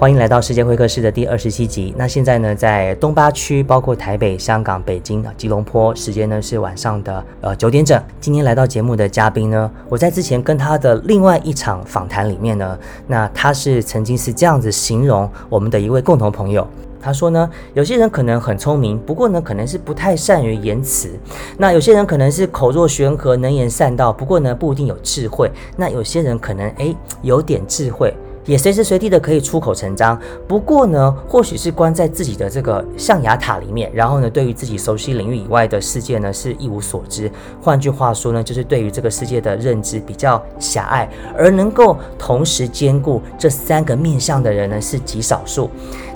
欢迎来到世界会客室的第二十七集。那现在呢，在东八区，包括台北、香港、北京、吉隆坡，时间呢是晚上的呃九点整。今天来到节目的嘉宾呢，我在之前跟他的另外一场访谈里面呢，那他是曾经是这样子形容我们的一位共同朋友。他说呢，有些人可能很聪明，不过呢，可能是不太善于言辞；那有些人可能是口若悬河、能言善道，不过呢，不一定有智慧；那有些人可能诶有点智慧。也随时随地的可以出口成章，不过呢，或许是关在自己的这个象牙塔里面，然后呢，对于自己熟悉领域以外的世界呢，是一无所知。换句话说呢，就是对于这个世界的认知比较狭隘，而能够同时兼顾这三个面向的人呢，是极少数。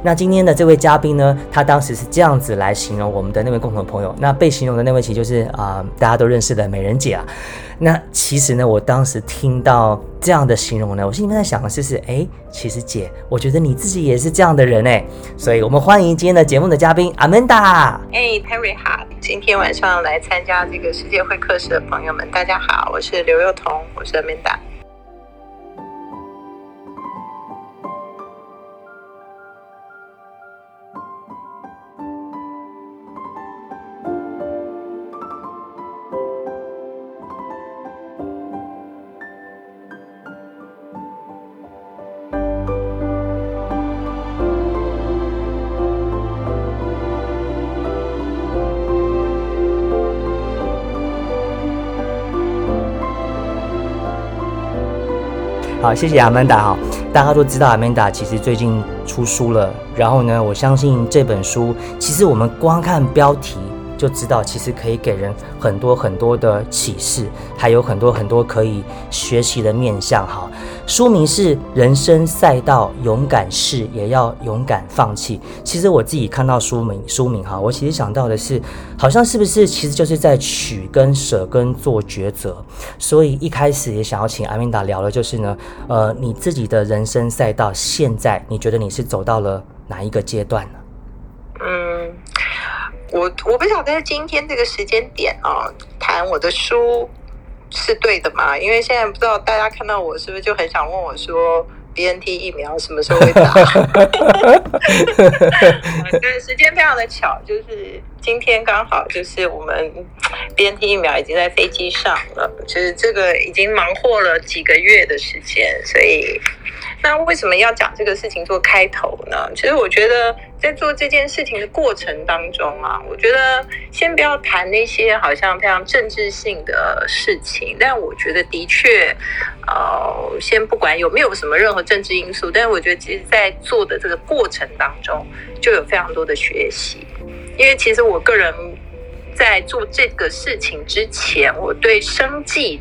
那今天的这位嘉宾呢，他当时是这样子来形容我们的那位共同朋友，那被形容的那位其实就是啊，大家都认识的美人姐啊。那其实呢，我当时听到这样的形容呢，我心里面在想的是是，哎，其实姐，我觉得你自己也是这样的人哎，所以我们欢迎今天的节目的嘉宾 Amanda。哎，Terry 好，今天晚上来参加这个世界会客室的朋友们，大家好，我是刘幼彤，我是阿曼达。好，谢谢阿曼达哈。大家都知道阿曼达其实最近出书了，然后呢，我相信这本书其实我们光看标题。就知道其实可以给人很多很多的启示，还有很多很多可以学习的面向。哈，书名是《人生赛道，勇敢试也要勇敢放弃》。其实我自己看到书名，书名哈，我其实想到的是，好像是不是其实就是在取跟舍跟做抉择。所以一开始也想要请阿明达聊的就是呢，呃，你自己的人生赛道，现在你觉得你是走到了哪一个阶段呢？我我不晓得今天这个时间点啊，谈我的书是对的吗？因为现在不知道大家看到我是不是就很想问我说，B N T 疫苗什么时候会打？对，时间非常的巧，就是今天刚好就是我们 B N T 疫苗已经在飞机上了，就是这个已经忙活了几个月的时间，所以。那为什么要讲这个事情做开头呢？其实我觉得在做这件事情的过程当中啊，我觉得先不要谈那些好像非常政治性的事情，但我觉得的确，呃，先不管有没有什么任何政治因素，但是我觉得其实在做的这个过程当中就有非常多的学习，因为其实我个人在做这个事情之前，我对生计。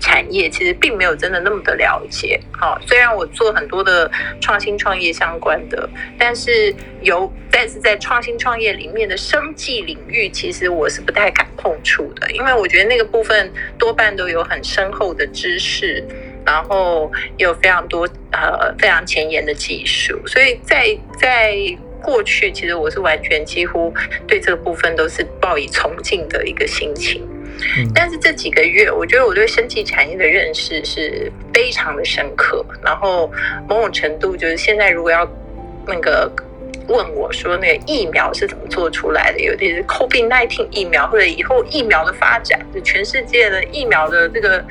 产业其实并没有真的那么的了解，好，虽然我做很多的创新创业相关的，但是有，但是在创新创业里面的生计领域，其实我是不太敢碰触的，因为我觉得那个部分多半都有很深厚的知识，然后有非常多呃非常前沿的技术，所以在在过去，其实我是完全几乎对这个部分都是抱以崇敬的一个心情。但是这几个月，我觉得我对生技产业的认识是非常的深刻。然后某种程度，就是现在如果要那个问我说，那个疫苗是怎么做出来的，尤其是 COVID-19 疫苗，或者以后疫苗的发展，就全世界的疫苗的这个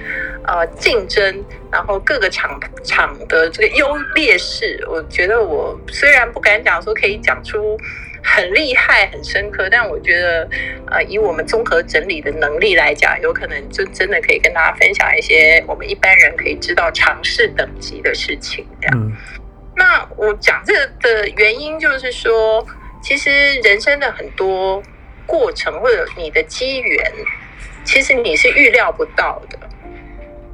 呃竞争，然后各个厂厂的这个优劣势，我觉得我虽然不敢讲说可以讲出。很厉害，很深刻，但我觉得，呃，以我们综合整理的能力来讲，有可能就真的可以跟大家分享一些我们一般人可以知道尝试等级的事情。这样，那我讲这个的原因就是说，其实人生的很多过程或者你的机缘，其实你是预料不到的。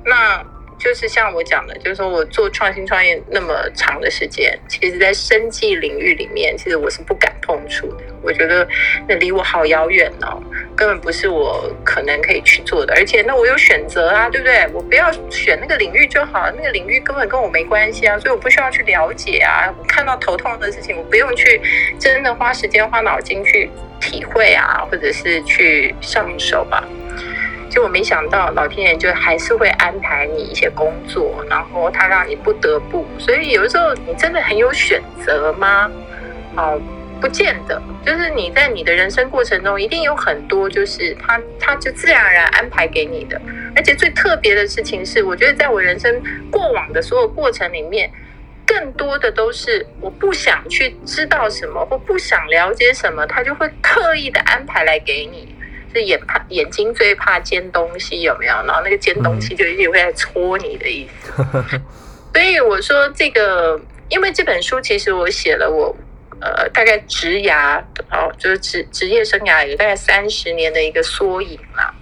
那。就是像我讲的，就是说我做创新创业那么长的时间，其实，在生计领域里面，其实我是不敢碰触的。我觉得那离我好遥远哦，根本不是我可能可以去做的。而且，那我有选择啊，对不对？我不要选那个领域就好了，那个领域根本跟我没关系啊，所以我不需要去了解啊。看到头痛的事情，我不用去真的花时间花脑筋去体会啊，或者是去上手吧。结果没想到老天爷就还是会安排你一些工作，然后他让你不得不。所以有的时候你真的很有选择吗？哦，不见得。就是你在你的人生过程中，一定有很多就是他他就自然而然安排给你的。而且最特别的事情是，我觉得在我人生过往的所有过程里面，更多的都是我不想去知道什么或不想了解什么，他就会特意的安排来给你。是眼怕眼睛最怕尖东西有没有？然后那个尖东西就一定会来戳你的意思。所以我说这个，因为这本书其实我写了我呃大概职涯哦，就是职职业生涯有大概三十年的一个缩影啦。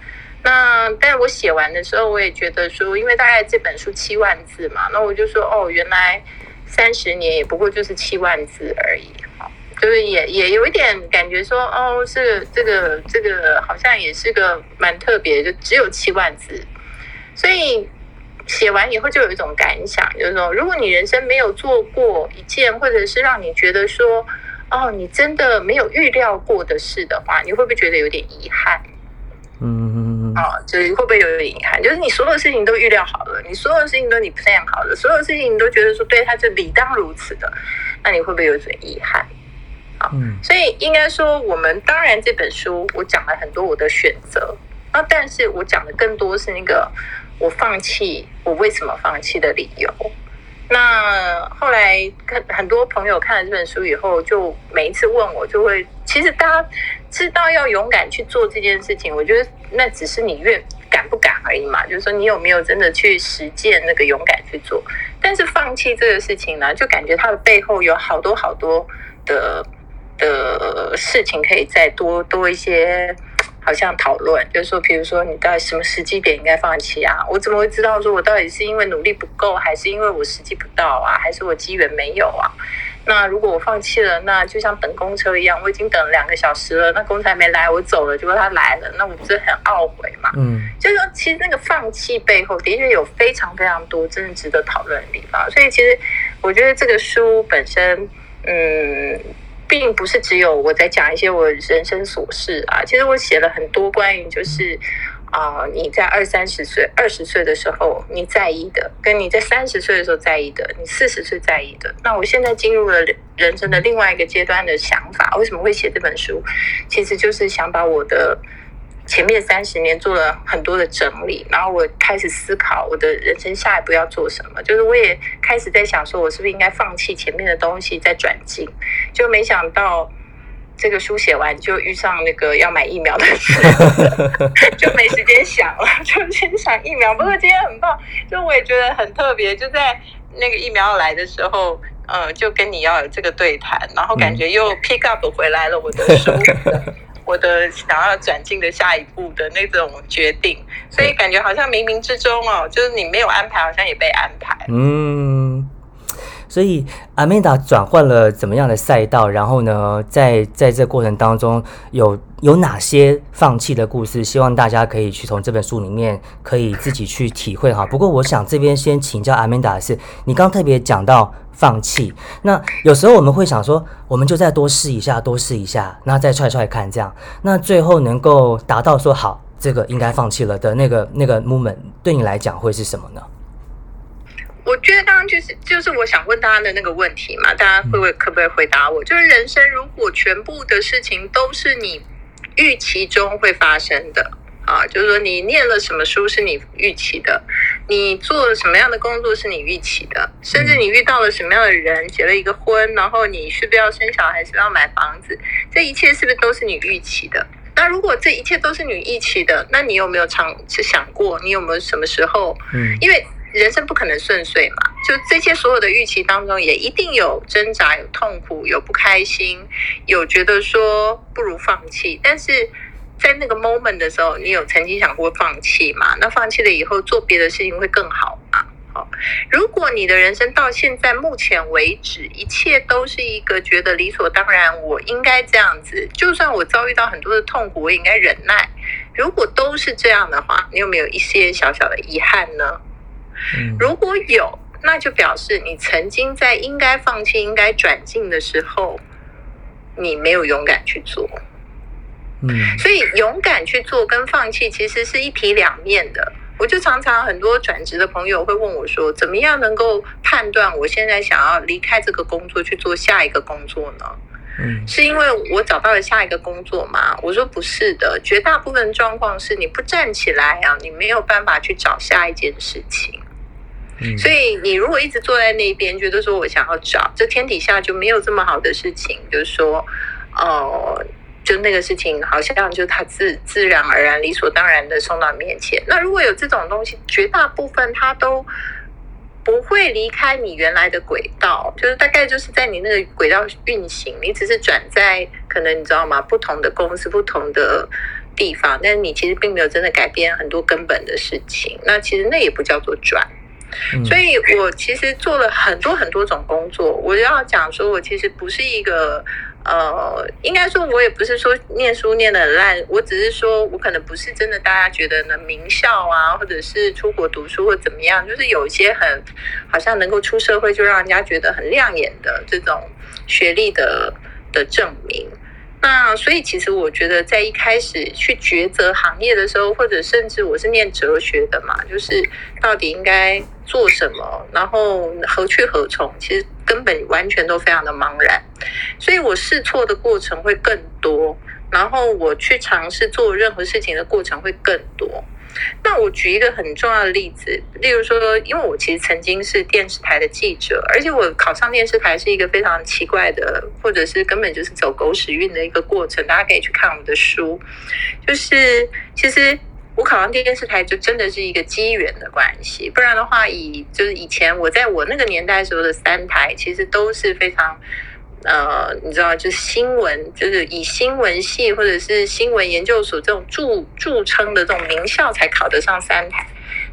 那但是我写完的时候，我也觉得说，因为大概这本书七万字嘛，那我就说哦，原来三十年也不过就是七万字而已。就是也也有一点感觉说，哦，是这个这个好像也是个蛮特别，就只有七万字，所以写完以后就有一种感想，就是说，如果你人生没有做过一件，或者是让你觉得说，哦，你真的没有预料过的事的话，你会不会觉得有点遗憾？嗯，啊，就是会不会有点遗憾？就是你所有事情都预料好了，你所有事情都你 plan 好了，所有事情你都觉得说，对，他是理当如此的，那你会不会有点遗憾？嗯，所以应该说，我们当然这本书我讲了很多我的选择那，但是我讲的更多是那个我放弃，我为什么放弃的理由。那后来看很多朋友看了这本书以后，就每一次问我，就会其实大家知道要勇敢去做这件事情，我觉得那只是你愿敢不敢而已嘛，就是说你有没有真的去实践那个勇敢去做。但是放弃这个事情呢，就感觉它的背后有好多好多的。的事情可以再多多一些，好像讨论，就是说，比如说你到底什么时机点应该放弃啊？我怎么会知道说我到底是因为努力不够，还是因为我时机不到啊，还是我机缘没有啊？那如果我放弃了，那就像等公车一样，我已经等了两个小时了，那公车还没来，我走了，结果他来了，那我不是很懊悔嘛？嗯，就是说，其实那个放弃背后的确有非常非常多真的值得讨论的地方。所以，其实我觉得这个书本身，嗯。并不是只有我在讲一些我人生琐事啊，其实我写了很多关于就是啊，你在二三十岁、二十岁的时候你在意的，跟你在三十岁的时候在意的，你四十岁在意的。那我现在进入了人生的另外一个阶段的想法，为什么会写这本书？其实就是想把我的。前面三十年做了很多的整理，然后我开始思考我的人生下一步要做什么。就是我也开始在想，说我是不是应该放弃前面的东西，再转进。就没想到这个书写完，就遇上那个要买疫苗的事，就没时间想了，就先想疫苗。不过今天很棒，就我也觉得很特别。就在那个疫苗来的时候，呃，就跟你要有这个对谈，然后感觉又 pick up 回来了我的书。我的想要转进的下一步的那种决定，所以感觉好像冥冥之中哦，就是你没有安排，好像也被安排。嗯，所以阿曼达转换了怎么样的赛道？然后呢，在在这过程当中，有有哪些放弃的故事？希望大家可以去从这本书里面可以自己去体会哈。不过，我想这边先请教阿曼达的是，你刚特别讲到。放弃。那有时候我们会想说，我们就再多试一下，多试一下，那再踹踹看，这样，那最后能够达到说好，这个应该放弃了的那个那个 moment，对你来讲会是什么呢？我觉得刚刚就是就是我想问大家的那个问题嘛，大家会不会可不可以回答我？就是人生如果全部的事情都是你预期中会发生的。啊，就是说你念了什么书是你预期的，你做了什么样的工作是你预期的，甚至你遇到了什么样的人，结了一个婚，然后你是不是要生小孩，是不是要买房子，这一切是不是都是你预期的？那如果这一切都是你预期的，那你有没有尝试想过，你有没有什么时候？嗯，因为人生不可能顺遂嘛，就这些所有的预期当中，也一定有挣扎、有痛苦、有不开心、有觉得说不如放弃，但是。在那个 moment 的时候，你有曾经想过放弃吗？那放弃了以后做别的事情会更好吗？好，如果你的人生到现在目前为止，一切都是一个觉得理所当然，我应该这样子，就算我遭遇到很多的痛苦，我也应该忍耐。如果都是这样的话，你有没有一些小小的遗憾呢？如果有，那就表示你曾经在应该放弃、应该转进的时候，你没有勇敢去做。嗯，所以勇敢去做跟放弃其实是一体两面的。我就常常很多转职的朋友会问我说，怎么样能够判断我现在想要离开这个工作去做下一个工作呢？嗯，是因为我找到了下一个工作吗？我说不是的，绝大部分状况是你不站起来啊，你没有办法去找下一件事情。所以你如果一直坐在那边，觉得说我想要找，这天底下就没有这么好的事情，就是说，呃。就那个事情，好像就他自自然而然、理所当然的送到面前。那如果有这种东西，绝大部分他都不会离开你原来的轨道，就是大概就是在你那个轨道运行，你只是转在可能你知道吗？不同的公司、不同的地方，但是你其实并没有真的改变很多根本的事情。那其实那也不叫做转。所以我其实做了很多很多种工作。我要讲说，我其实不是一个。呃，应该说，我也不是说念书念的很烂，我只是说我可能不是真的大家觉得呢名校啊，或者是出国读书或怎么样，就是有一些很好像能够出社会就让人家觉得很亮眼的这种学历的的证明。那所以其实我觉得，在一开始去抉择行业的时候，或者甚至我是念哲学的嘛，就是到底应该做什么，然后何去何从，其实根本完全都非常的茫然。所以我试错的过程会更多，然后我去尝试做任何事情的过程会更多。那我举一个很重要的例子，例如说，因为我其实曾经是电视台的记者，而且我考上电视台是一个非常奇怪的，或者是根本就是走狗屎运的一个过程。大家可以去看我们的书，就是其实我考上电视台就真的是一个机缘的关系，不然的话，以就是以前我在我那个年代时候的三台，其实都是非常。呃，你知道，就是新闻，就是以新闻系或者是新闻研究所这种著著称的这种名校才考得上三台。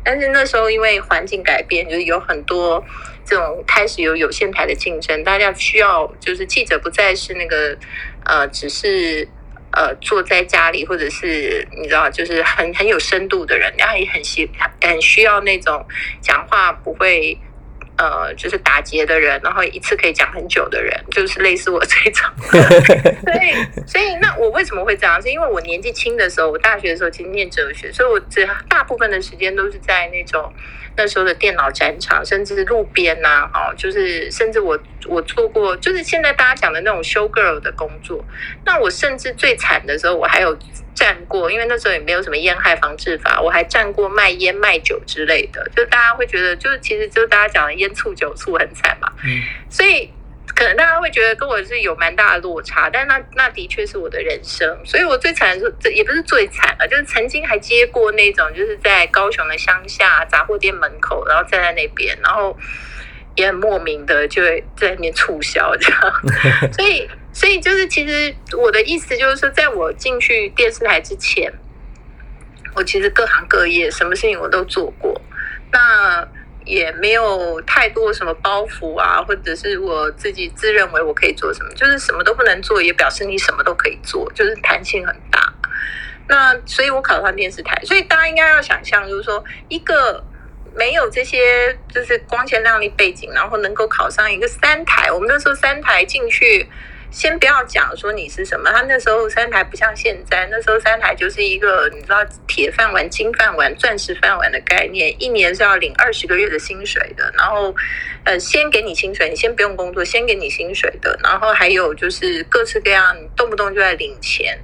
但是那时候因为环境改变，就是有很多这种开始有有线台的竞争，大家需要就是记者不再是那个呃，只是呃坐在家里或者是你知道，就是很很有深度的人，然后也很需很需要那种讲话不会。呃，就是打劫的人，然后一次可以讲很久的人，就是类似我这种。所以，所以那我为什么会这样？是因为我年纪轻的时候，我大学的时候其实念哲学，所以我这大部分的时间都是在那种那时候的电脑展场，甚至是路边呐，哦，就是甚至我我做过，就是现在大家讲的那种 show girl 的工作。那我甚至最惨的时候，我还有。站过，因为那时候也没有什么烟害防治法，我还站过卖烟卖酒之类的，就大家会觉得，就是其实就大家讲的烟醋酒醋很惨嘛，嗯，所以可能大家会觉得跟我是有蛮大的落差，但那那的确是我的人生，所以我最惨的是这也不是最惨了，就是曾经还接过那种就是在高雄的乡下杂货店门口，然后站在那边，然后也很莫名的就会在那边促销这样，所以。所以就是，其实我的意思就是说，在我进去电视台之前，我其实各行各业什么事情我都做过，那也没有太多什么包袱啊，或者是我自己自认为我可以做什么，就是什么都不能做，也表示你什么都可以做，就是弹性很大。那所以我考上电视台，所以大家应该要想象，就是说一个没有这些就是光鲜亮丽背景，然后能够考上一个三台，我们那时候三台进去。先不要讲说你是什么，他那时候三台不像现在，那时候三台就是一个你知道铁饭碗、金饭碗、钻石饭碗的概念，一年是要领二十个月的薪水的。然后，呃，先给你薪水，你先不用工作，先给你薪水的。然后还有就是各式各样，动不动就在领钱。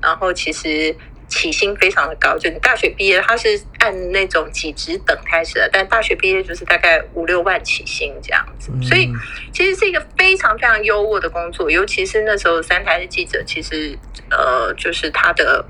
然后其实。起薪非常的高，就你大学毕业，他是按那种几职等开始的，但大学毕业就是大概五六万起薪这样子，所以其实是一个非常非常优渥的工作，尤其是那时候三台的记者，其实呃，就是他的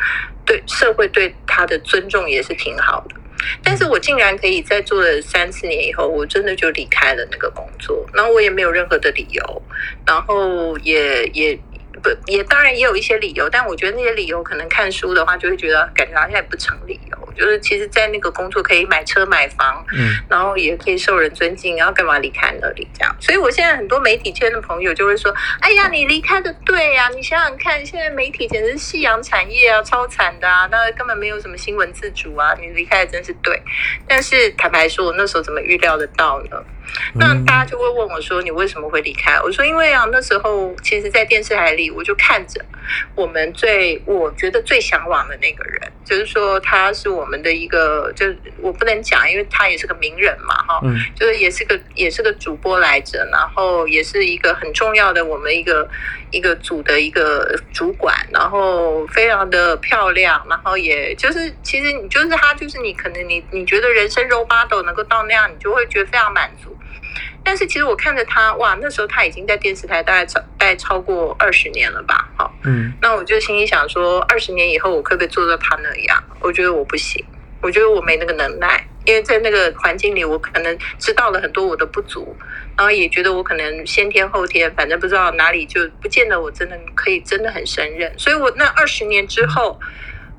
对社会对他的尊重也是挺好的。但是我竟然可以在做了三四年以后，我真的就离开了那个工作，然后我也没有任何的理由，然后也也。不，也当然也有一些理由，但我觉得那些理由可能看书的话，就会觉得感觉好像也不成理由。就是其实，在那个工作可以买车买房，嗯，然后也可以受人尊敬，然后干嘛离开那里这样？所以我现在很多媒体圈的朋友就会说：“哎呀，你离开的对呀，你想想看，现在媒体简直是夕阳产业啊，超惨的啊，那根本没有什么新闻自主啊，你离开的真是对。”但是坦白说，我那时候怎么预料得到呢？那大家就会问我说：“你为什么会离开？”我说：“因为啊，那时候其实，在电视台里，我就看着我们最我觉得最向往的那个人，就是说他是我们的一个，就我不能讲，因为他也是个名人嘛，哈，就是也是个也是个主播来着，然后也是一个很重要的我们一个一个组的一个主管，然后非常的漂亮，然后也就是其实你就是他，就是你可能你你觉得人生 role model 能够到那样，你就会觉得非常满足。但是其实我看着他，哇，那时候他已经在电视台大概超大概超过二十年了吧，好，嗯，那我就心里想说，二十年以后我可不可以做到他那样？我觉得我不行，我觉得我没那个能耐，因为在那个环境里，我可能知道了很多我的不足，然后也觉得我可能先天后天，反正不知道哪里就不见得我真的可以真的很胜任，所以我那二十年之后，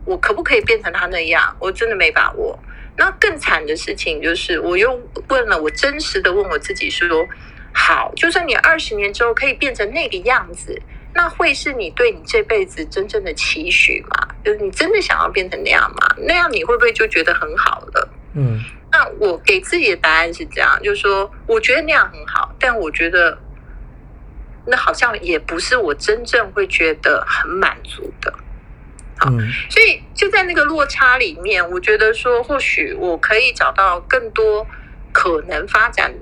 我可不可以变成他那样？我真的没把握。那更惨的事情就是，我又问了，我真实的问我自己说：好，就算你二十年之后可以变成那个样子，那会是你对你这辈子真正的期许吗？就是你真的想要变成那样吗？那样你会不会就觉得很好了？嗯，那我给自己的答案是这样，就是说，我觉得那样很好，但我觉得那好像也不是我真正会觉得很满足的。好，所以就在那个落差里面，我觉得说，或许我可以找到更多可能发展，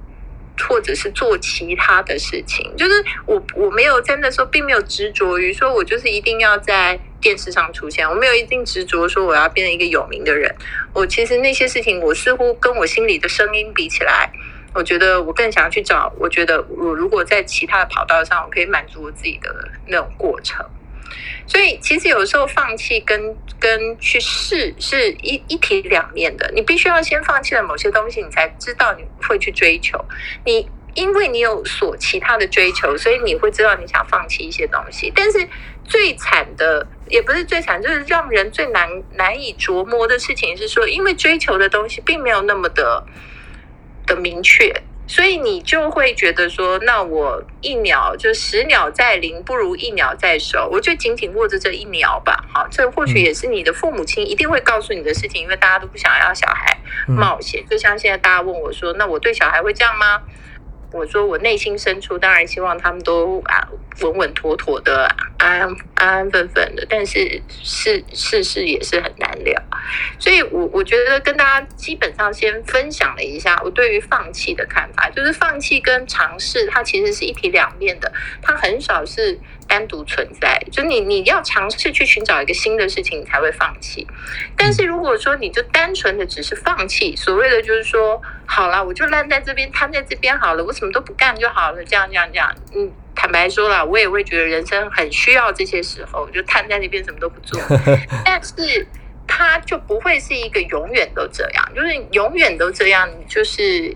或者是做其他的事情。就是我我没有在那时候，并没有执着于说我就是一定要在电视上出现，我没有一定执着说我要变成一个有名的人。我其实那些事情，我似乎跟我心里的声音比起来，我觉得我更想要去找。我觉得我如果在其他的跑道上，我可以满足我自己的那种过程。所以，其实有时候放弃跟跟去试是一一体两面的。你必须要先放弃了某些东西，你才知道你会去追求。你因为你有所其他的追求，所以你会知道你想放弃一些东西。但是最惨的也不是最惨，就是让人最难难以琢磨的事情是说，因为追求的东西并没有那么的的明确。所以你就会觉得说，那我一秒就十秒在林，不如一秒在手。我就紧紧握着这一秒吧。好，这或许也是你的父母亲一定会告诉你的事情，因为大家都不想要小孩冒险。就像现在大家问我说，那我对小孩会这样吗？我说，我内心深处当然希望他们都啊稳稳妥妥的、安安安分分的，但是事事事也是很难料，所以我我觉得跟大家基本上先分享了一下我对于放弃的看法，就是放弃跟尝试它其实是一体两面的，它很少是。单独存在，就你你要尝试去寻找一个新的事情，你才会放弃。但是如果说你就单纯的只是放弃，所谓的就是说，好了，我就烂在这边，瘫在这边好了，我什么都不干就好了，这样这样这样。嗯，坦白说了，我也会觉得人生很需要这些时候，就瘫在那边什么都不做。但是他就不会是一个永远都这样，就是永远都这样，就是。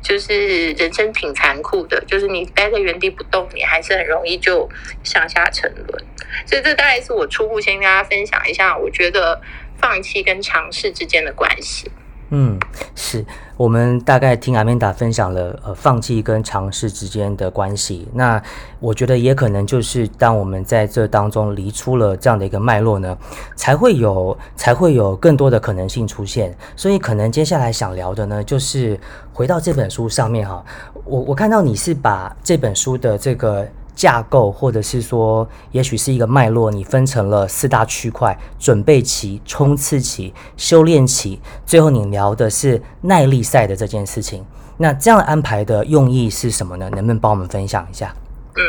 就是人生挺残酷的，就是你待在原地不动，你还是很容易就向下沉沦。所以这大概是我初步先跟大家分享一下，我觉得放弃跟尝试之间的关系。嗯，是我们大概听阿曼达分享了呃放弃跟尝试之间的关系。那我觉得也可能就是当我们在这当中离出了这样的一个脉络呢，才会有才会有更多的可能性出现。所以可能接下来想聊的呢，就是回到这本书上面哈。我我看到你是把这本书的这个。架构，或者是说，也许是一个脉络，你分成了四大区块：准备期、冲刺期、修炼期，最后你聊的是耐力赛的这件事情。那这样安排的用意是什么呢？能不能帮我们分享一下？嗯，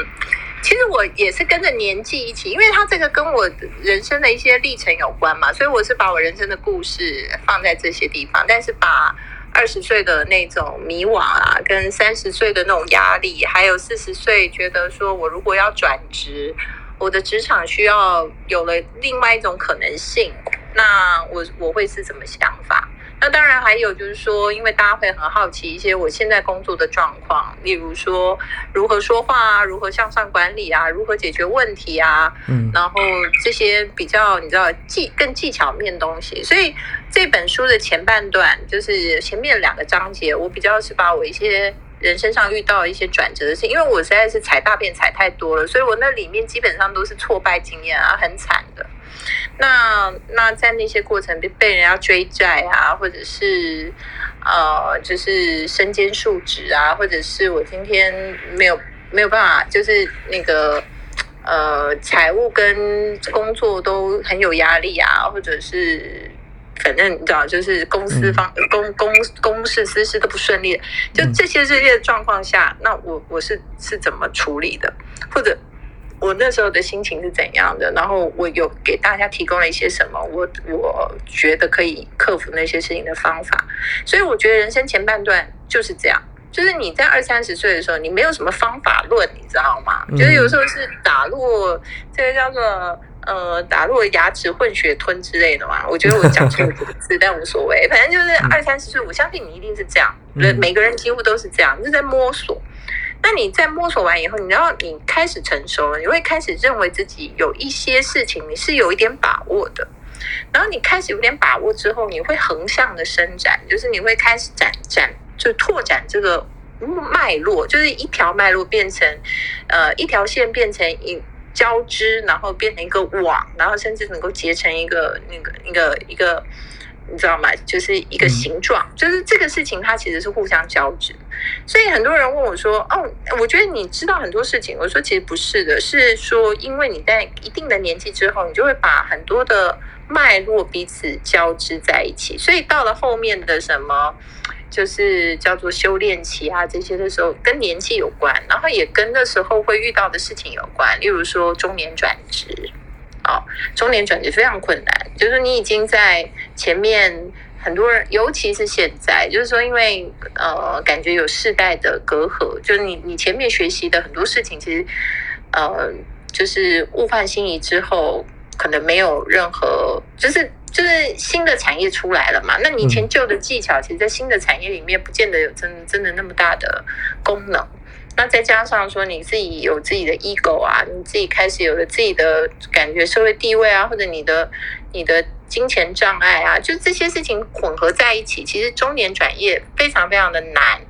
其实我也是跟着年纪一起，因为它这个跟我人生的一些历程有关嘛，所以我是把我人生的故事放在这些地方，但是把。二十岁的那种迷惘啊，跟三十岁的那种压力，还有四十岁觉得说我如果要转职，我的职场需要有了另外一种可能性，那我我会是什么想法？那当然还有就是说，因为大家会很好奇一些我现在工作的状况，例如说如何说话啊，如何向上管理啊，如何解决问题啊，嗯，然后这些比较你知道技更技巧面东西。所以这本书的前半段就是前面两个章节，我比较是把我一些人身上遇到一些转折的事，因为我实在是踩大便踩太多了，所以我那里面基本上都是挫败经验啊，很惨的。那那在那些过程被被人家追债啊，或者是呃，就是身兼数职啊，或者是我今天没有没有办法，就是那个呃，财务跟工作都很有压力啊，或者是。反正你知道，就是公司方公公公事私事都不顺利，就这些这些状况下，那我我是是怎么处理的，或者我那时候的心情是怎样的？然后我有给大家提供了一些什么？我我觉得可以克服那些事情的方法。所以我觉得人生前半段就是这样，就是你在二三十岁的时候，你没有什么方法论，你知道吗？就是有时候是打落这个叫做。呃，打落牙齿混血吞之类的嘛，我觉得我讲错几个字，但无所谓，反正就是二三十岁，我相信你一定是这样，人每个人几乎都是这样，是在摸索。那你在摸索完以后，你要你开始成熟了，你会开始认为自己有一些事情你是有一点把握的，然后你开始有点把握之后，你会横向的伸展，就是你会开始展展，就拓展这个脉络，就是一条脉络变成呃一条线变成一。交织，然后变成一个网，然后甚至能够结成一个那个一个一个，你知道吗？就是一个形状，就是这个事情它其实是互相交织。所以很多人问我说：“哦，我觉得你知道很多事情。”我说：“其实不是的，是说因为你在一定的年纪之后，你就会把很多的脉络彼此交织在一起，所以到了后面的什么。”就是叫做修炼期啊，这些的时候跟年纪有关，然后也跟那时候会遇到的事情有关。例如说中年转职，哦，中年转职非常困难，就是你已经在前面很多人，尤其是现在，就是说因为呃，感觉有世代的隔阂，就是你你前面学习的很多事情，其实呃，就是物换星移之后，可能没有任何就是。就是新的产业出来了嘛？那你以前旧的技巧，其实，在新的产业里面，不见得有真真的那么大的功能。那再加上说，你自己有自己的 ego 啊，你自己开始有了自己的感觉社会地位啊，或者你的你的金钱障碍啊，就这些事情混合在一起，其实中年转业非常非常的难。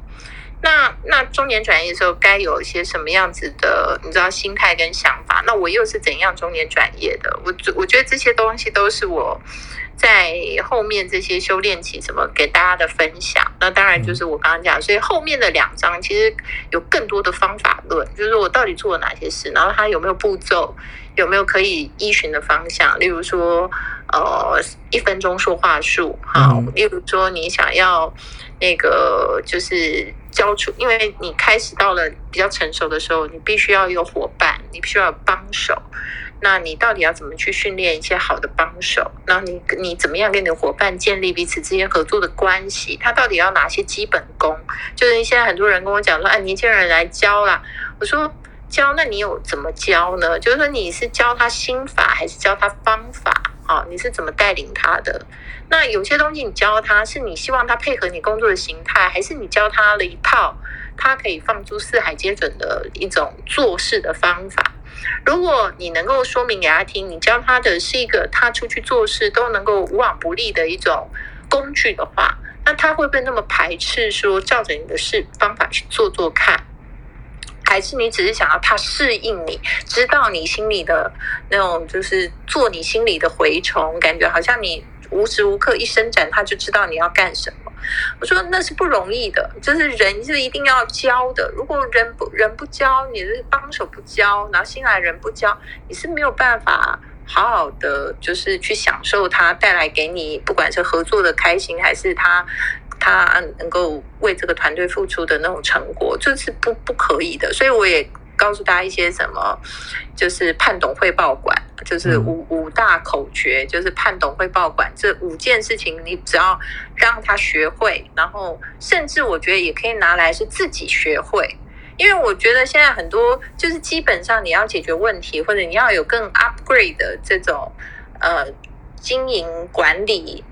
那那中年转业的时候，该有一些什么样子的，你知道心态跟想法？那我又是怎样中年转业的？我我觉得这些东西都是我在后面这些修炼期怎么给大家的分享。那当然就是我刚刚讲，所以后面的两章其实有更多的方法论，就是我到底做了哪些事，然后它有没有步骤，有没有可以依循的方向？例如说，呃，一分钟说话术，好，例如说你想要那个就是。交出，因为你开始到了比较成熟的时候，你必须要有伙伴，你必须要有帮手。那你到底要怎么去训练一些好的帮手？那你你怎么样跟你的伙伴建立彼此之间合作的关系？他到底要哪些基本功？就是现在很多人跟我讲说，哎，年轻人来教啦。我说教，那你有怎么教呢？就是说你是教他心法，还是教他方法？啊，你是怎么带领他的？那有些东西你教他是你希望他配合你工作的形态，还是你教他了一套他可以放诸四海皆准的一种做事的方法？如果你能够说明给他听，你教他的是一个他出去做事都能够无往不利的一种工具的话，那他会不会那么排斥说照着你的事方法去做做看？还是你只是想要他适应你，知道你心里的那种，就是做你心里的蛔虫，感觉好像你无时无刻一伸展，他就知道你要干什么。我说那是不容易的，就是人是一定要教的。如果人不人不教，你是帮手不教，然后新来人不教，你是没有办法好好的，就是去享受他带来给你，不管是合作的开心，还是他。他能够为这个团队付出的那种成果，这是不不可以的。所以我也告诉大家一些什么，就是判懂汇报管，就是五五大口诀，就是判懂汇报管这五件事情，你只要让他学会，然后甚至我觉得也可以拿来是自己学会，因为我觉得现在很多就是基本上你要解决问题，或者你要有更 upgrade 的这种呃经营管理，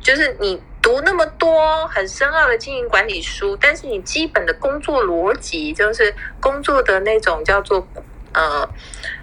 就是你。读那么多很深奥的经营管理书，但是你基本的工作逻辑，就是工作的那种叫做呃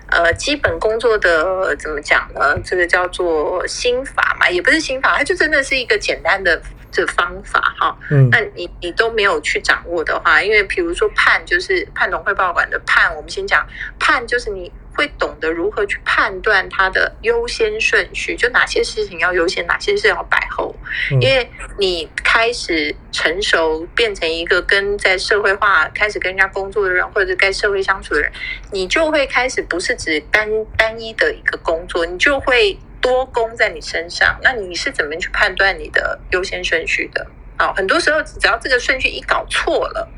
呃基本工作的怎么讲呢？这个叫做心法嘛，也不是心法，它就真的是一个简单的的方法哈，嗯，那你你都没有去掌握的话，因为比如说判就是判农会报馆的判，我们先讲判就是你会懂得如何去判断它的优先顺序，就哪些事情要优先，哪些事要摆后，因为你开始成熟，变成一个跟在社会化开始跟人家工作的人，或者是跟社会相处的人，你就会开始不是只单单一的一个工作，你就会。多功在你身上，那你是怎么去判断你的优先顺序的？啊，很多时候只要这个顺序一搞错了，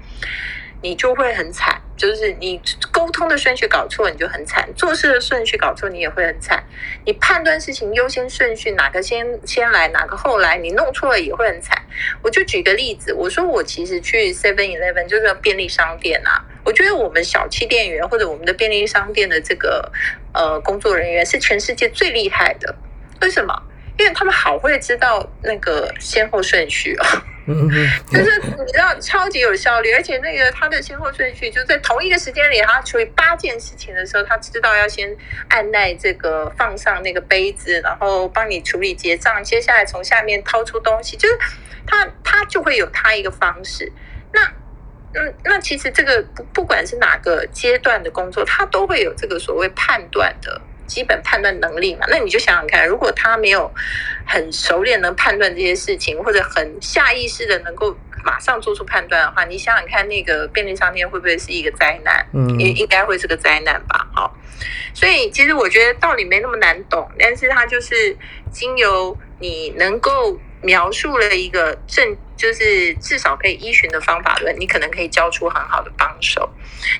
你就会很惨。就是你沟通的顺序搞错，你就很惨；做事的顺序搞错，你也会很惨。你判断事情优先顺序哪个先先来，哪个后来，你弄错了也会很惨。我就举个例子，我说我其实去 Seven Eleven 就是便利商店啊，我觉得我们小气店员或者我们的便利商店的这个呃工作人员是全世界最厉害的。为什么？因为他们好会知道那个先后顺序啊，就是你知道超级有效率，而且那个他的先后顺序就在同一个时间里，他处理八件事情的时候，他知道要先按耐这个放上那个杯子，然后帮你处理结账，接下来从下面掏出东西，就是他他就会有他一个方式。那嗯，那其实这个不不管是哪个阶段的工作，他都会有这个所谓判断的。基本判断能力嘛，那你就想想看，如果他没有很熟练能判断这些事情，或者很下意识的能够马上做出判断的话，你想想看，那个便利商店会不会是一个灾难？嗯，应应该会是个灾难吧？好，所以其实我觉得道理没那么难懂，但是它就是经由你能够。描述了一个正，就是至少可以依循的方法论，你可能可以交出很好的帮手。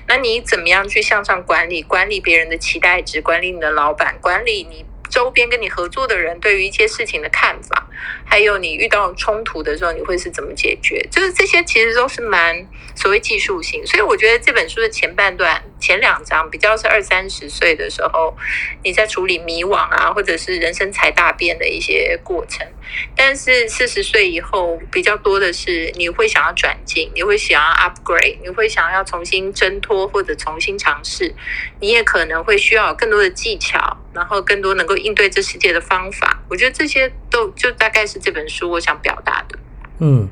那你怎么样去向上管理，管理别人的期待值，管理你的老板，管理你？周边跟你合作的人对于一些事情的看法，还有你遇到冲突的时候，你会是怎么解决？就是这些其实都是蛮所谓技术性。所以我觉得这本书的前半段、前两章比较是二三十岁的时候你在处理迷惘啊，或者是人生才大变的一些过程。但是四十岁以后比较多的是你会想要转进，你会想要 upgrade，你会想要重新挣脱或者重新尝试。你也可能会需要更多的技巧。然后更多能够应对这世界的方法，我觉得这些都就大概是这本书我想表达的。嗯。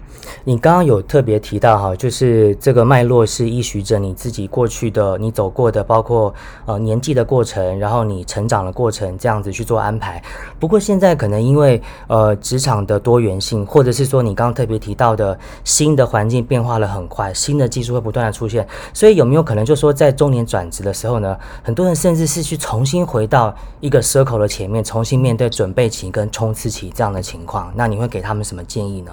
你刚刚有特别提到哈，就是这个脉络是依循着你自己过去的你走过的，包括呃年纪的过程，然后你成长的过程这样子去做安排。不过现在可能因为呃职场的多元性，或者是说你刚刚特别提到的新的环境变化了很快，新的技术会不断的出现，所以有没有可能就说在中年转职的时候呢，很多人甚至是去重新回到一个 circle 的前面，重新面对准备期跟冲刺期这样的情况？那你会给他们什么建议呢？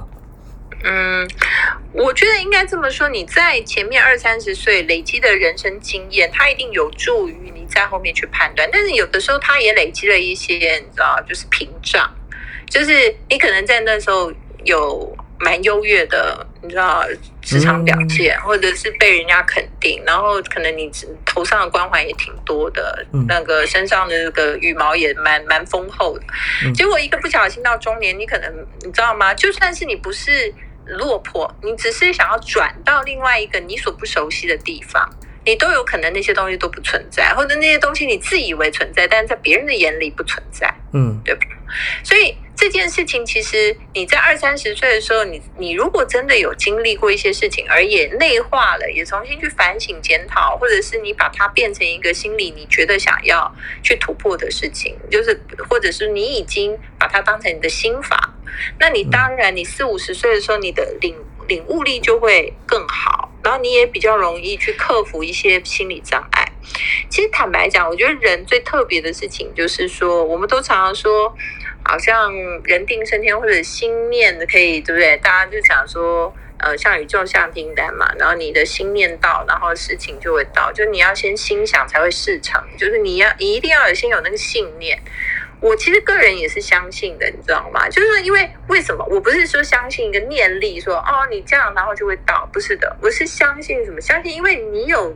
嗯，我觉得应该这么说，你在前面二三十岁累积的人生经验，它一定有助于你在后面去判断。但是有的时候，它也累积了一些，你知道，就是屏障，就是你可能在那时候有蛮优越的，你知道，职场表现，或者是被人家肯定，然后可能你头上的光环也挺多的，那个身上的那个羽毛也蛮蛮丰厚的。结果一个不小心到中年，你可能你知道吗？就算是你不是。落魄，你只是想要转到另外一个你所不熟悉的地方，你都有可能那些东西都不存在，或者那些东西你自以为存在，但是在别人的眼里不存在，嗯，对吧？所以这件事情其实你在二三十岁的时候，你你如果真的有经历过一些事情，而也内化了，也重新去反省检讨，或者是你把它变成一个心理你觉得想要去突破的事情，就是或者是你已经把它当成你的心法。那你当然，你四五十岁的时候，你的领领悟力就会更好，然后你也比较容易去克服一些心理障碍。其实坦白讲，我觉得人最特别的事情就是说，我们都常常说，好像人定胜天或者心念可以，对不对？大家就想说，呃，像宇宙下订单嘛，然后你的心念到，然后事情就会到，就你要先心想才会事成，就是你要一定要有先有那个信念。我其实个人也是相信的，你知道吗？就是因为为什么？我不是说相信一个念力，说哦你这样然后就会到，不是的，我是相信什么？相信因为你有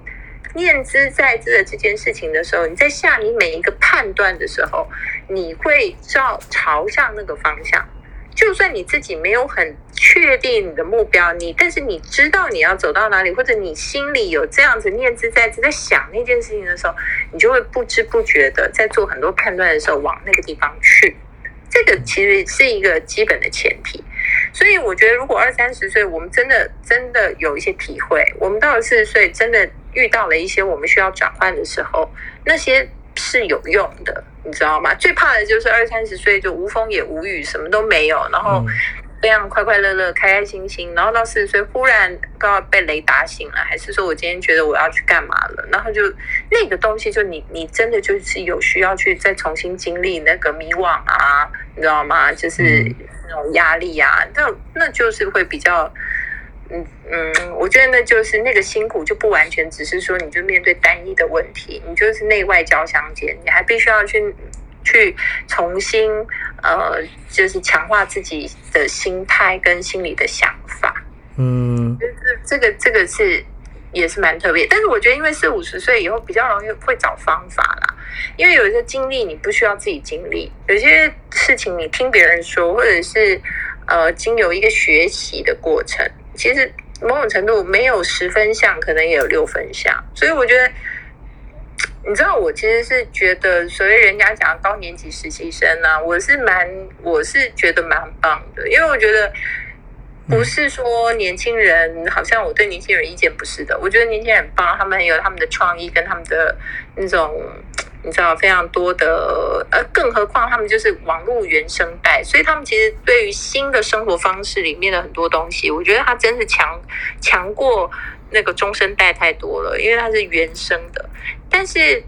念之在之的这件事情的时候，你在下你每一个判断的时候，你会照朝向那个方向。就算你自己没有很确定你的目标，你但是你知道你要走到哪里，或者你心里有这样子念之在之，在想那件事情的时候，你就会不知不觉的在做很多判断的时候往那个地方去。这个其实是一个基本的前提。所以我觉得，如果二三十岁，我们真的真的有一些体会，我们到了四十岁，真的遇到了一些我们需要转换的时候，那些是有用的，你知道吗？最怕的就是二三十岁就无风也无雨，什么都没有，然后。这样快快乐乐、开开心心，然后到四十岁忽然都要被雷打醒了，还是说我今天觉得我要去干嘛了？然后就那个东西，就你你真的就是有需要去再重新经历那个迷惘啊，你知道吗？就是那种压力啊，那那就是会比较，嗯嗯，我觉得那就是那个辛苦就不完全只是说你就面对单一的问题，你就是内外交相间，你还必须要去。去重新呃，就是强化自己的心态跟心理的想法。嗯，就是这个这个是也是蛮特别。但是我觉得，因为四五十岁以后比较容易会找方法啦。因为有一些经历你不需要自己经历，有些事情你听别人说，或者是呃经由一个学习的过程，其实某种程度没有十分像，可能也有六分像。所以我觉得。你知道我其实是觉得，所谓人家讲高年级实习生呢，我是蛮，我是觉得蛮棒的，因为我觉得不是说年轻人好像我对年轻人意见不是的，我觉得年轻人很棒，他们有他们的创意跟他们的那种，你知道非常多的，呃，更何况他们就是网络原生代，所以他们其实对于新的生活方式里面的很多东西，我觉得他真是强强过。那个中生代太多了，因为他是原生的。但是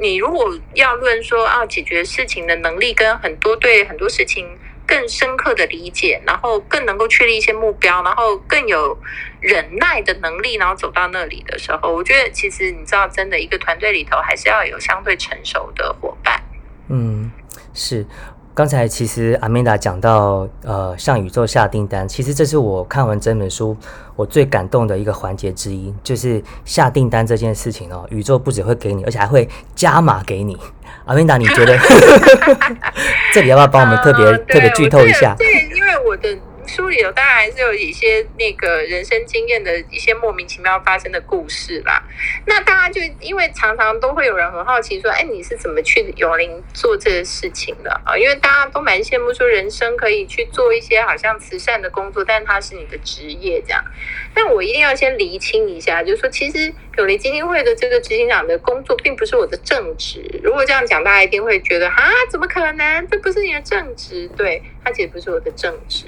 你如果要论说啊，解决事情的能力，跟很多对很多事情更深刻的理解，然后更能够确立一些目标，然后更有忍耐的能力，然后走到那里的时候，我觉得其实你知道，真的一个团队里头还是要有相对成熟的伙伴。嗯，是。刚才其实阿米达讲到，呃，向宇宙下订单，其实这是我看完这本书我最感动的一个环节之一，就是下订单这件事情哦，宇宙不只会给你，而且还会加码给你。阿米达，你觉得 这里要不要帮我们特别 特别剧透一下？书里头当然还是有一些那个人生经验的一些莫名其妙发生的故事啦。那大家就因为常常都会有人很好奇说：“哎，你是怎么去永林做这个事情的啊？”因为大家都蛮羡慕说人生可以去做一些好像慈善的工作，但它是你的职业这样。但我一定要先厘清一下，就是说，其实永林基金会的这个执行长的工作并不是我的正职。如果这样讲，大家一定会觉得啊，怎么可能？这不是你的正职？对，它其实不是我的正职。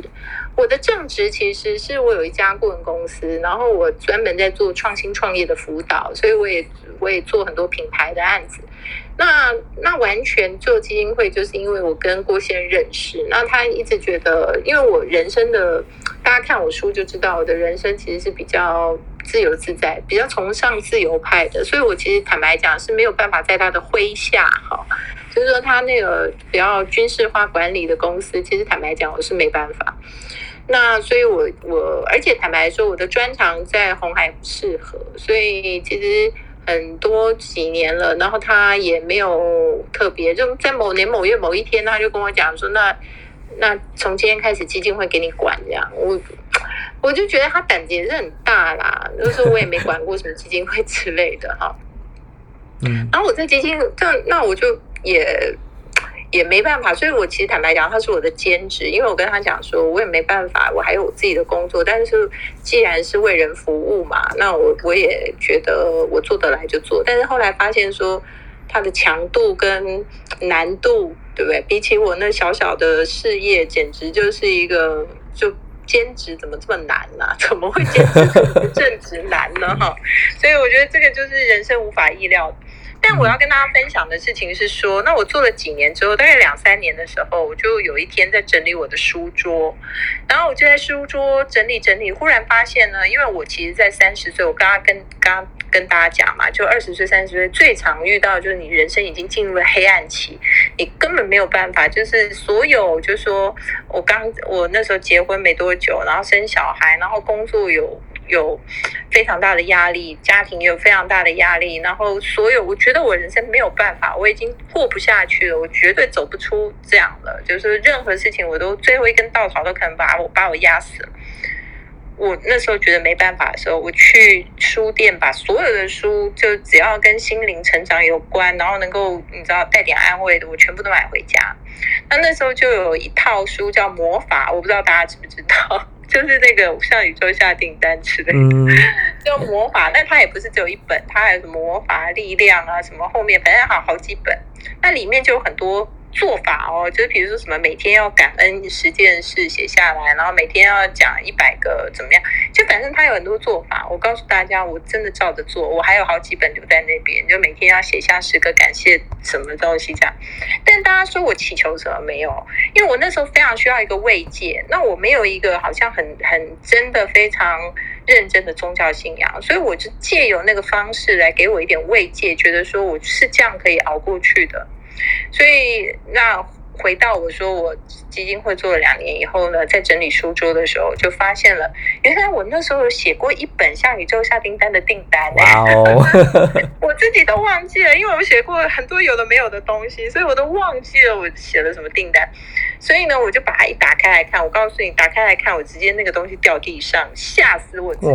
我的正职其实是我有一家顾问公司，然后我专门在做创新创业的辅导，所以我也我也做很多品牌的案子。那那完全做基金会，就是因为我跟郭先认识，那他一直觉得，因为我人生的大家看我书就知道，我的人生其实是比较自由自在，比较崇尚自由派的，所以我其实坦白讲是没有办法在他的麾下哈，就是说他那个比较军事化管理的公司，其实坦白讲我是没办法。那所以，我我而且坦白说，我的专长在红海不适合，所以其实很多几年了，然后他也没有特别，就在某年某月某一天，他就跟我讲说，那那从今天开始基金会给你管这样，我我就觉得他胆子也是很大啦，就是我也没管过什么基金会之类的哈，嗯，然后我在基金这样，那我就也。也没办法，所以我其实坦白讲，他是我的兼职，因为我跟他讲说，我也没办法，我还有我自己的工作。但是既然是为人服务嘛，那我我也觉得我做得来就做。但是后来发现说，它的强度跟难度，对不对？比起我那小小的事业，简直就是一个就兼职怎么这么难呢？怎么会兼职正职难呢？哈，所以我觉得这个就是人生无法意料的。但我要跟大家分享的事情是说，那我做了几年之后，大概两三年的时候，我就有一天在整理我的书桌，然后我就在书桌整理整理，忽然发现呢，因为我其实，在三十岁，我刚刚跟刚跟大家讲嘛，就二十岁、三十岁最常遇到就是你人生已经进入了黑暗期，你根本没有办法，就是所有，就说我刚我那时候结婚没多久，然后生小孩，然后工作有。有非常大的压力，家庭也有非常大的压力，然后所有，我觉得我人生没有办法，我已经过不下去了，我绝对走不出这样的。就是任何事情，我都最后一根稻草都可能把我把我压死。我那时候觉得没办法的时候，我去书店把所有的书，就只要跟心灵成长有关，然后能够你知道带点安慰的，我全部都买回家。那那时候就有一套书叫《魔法》，我不知道大家知不知道，就是那个向宇宙下订单之类的，就魔法。但它也不是只有一本，它还有什么魔法力量啊，什么后面反正好好几本，那里面就有很多。做法哦，就是比如说什么每天要感恩十件事写下来，然后每天要讲一百个怎么样，就反正他有很多做法。我告诉大家，我真的照着做，我还有好几本留在那边，就每天要写下十个感谢什么东西这样。但大家说我祈求什么没有？因为我那时候非常需要一个慰藉，那我没有一个好像很很真的非常认真的宗教信仰，所以我就借由那个方式来给我一点慰藉，觉得说我是这样可以熬过去的。所以，那回到我说我基金会做了两年以后呢，在整理书桌的时候，就发现了，原来我那时候有写过一本向宇宙下订单的订单。哇哦！我自己都忘记了，因为我写过很多有的没有的东西，所以我都忘记了我写了什么订单。所以呢，我就把它一打开来看，我告诉你，打开来看，我直接那个东西掉地上，吓死我自己。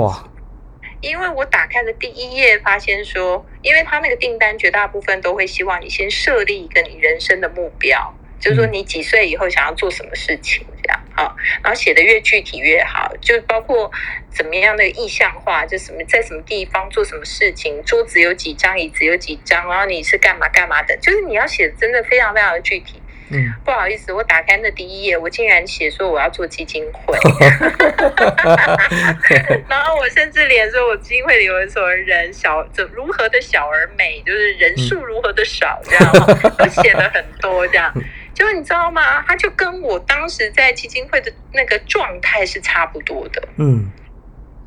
因为我打开的第一页，发现说，因为他那个订单绝大部分都会希望你先设立一个你人生的目标，就是说你几岁以后想要做什么事情，这样好，然后写的越具体越好，就包括怎么样的意向化，就什么在什么地方做什么事情，桌子有几张，椅子有几张，然后你是干嘛干嘛的，就是你要写的真的非常非常的具体。嗯，不好意思，我打开那第一页，我竟然写说我要做基金会，然后我甚至连说我基金会里有什么人小怎如何的小而美，就是人数如何的少，这样 都写了很多这样，就你知道吗？他就跟我当时在基金会的那个状态是差不多的，嗯。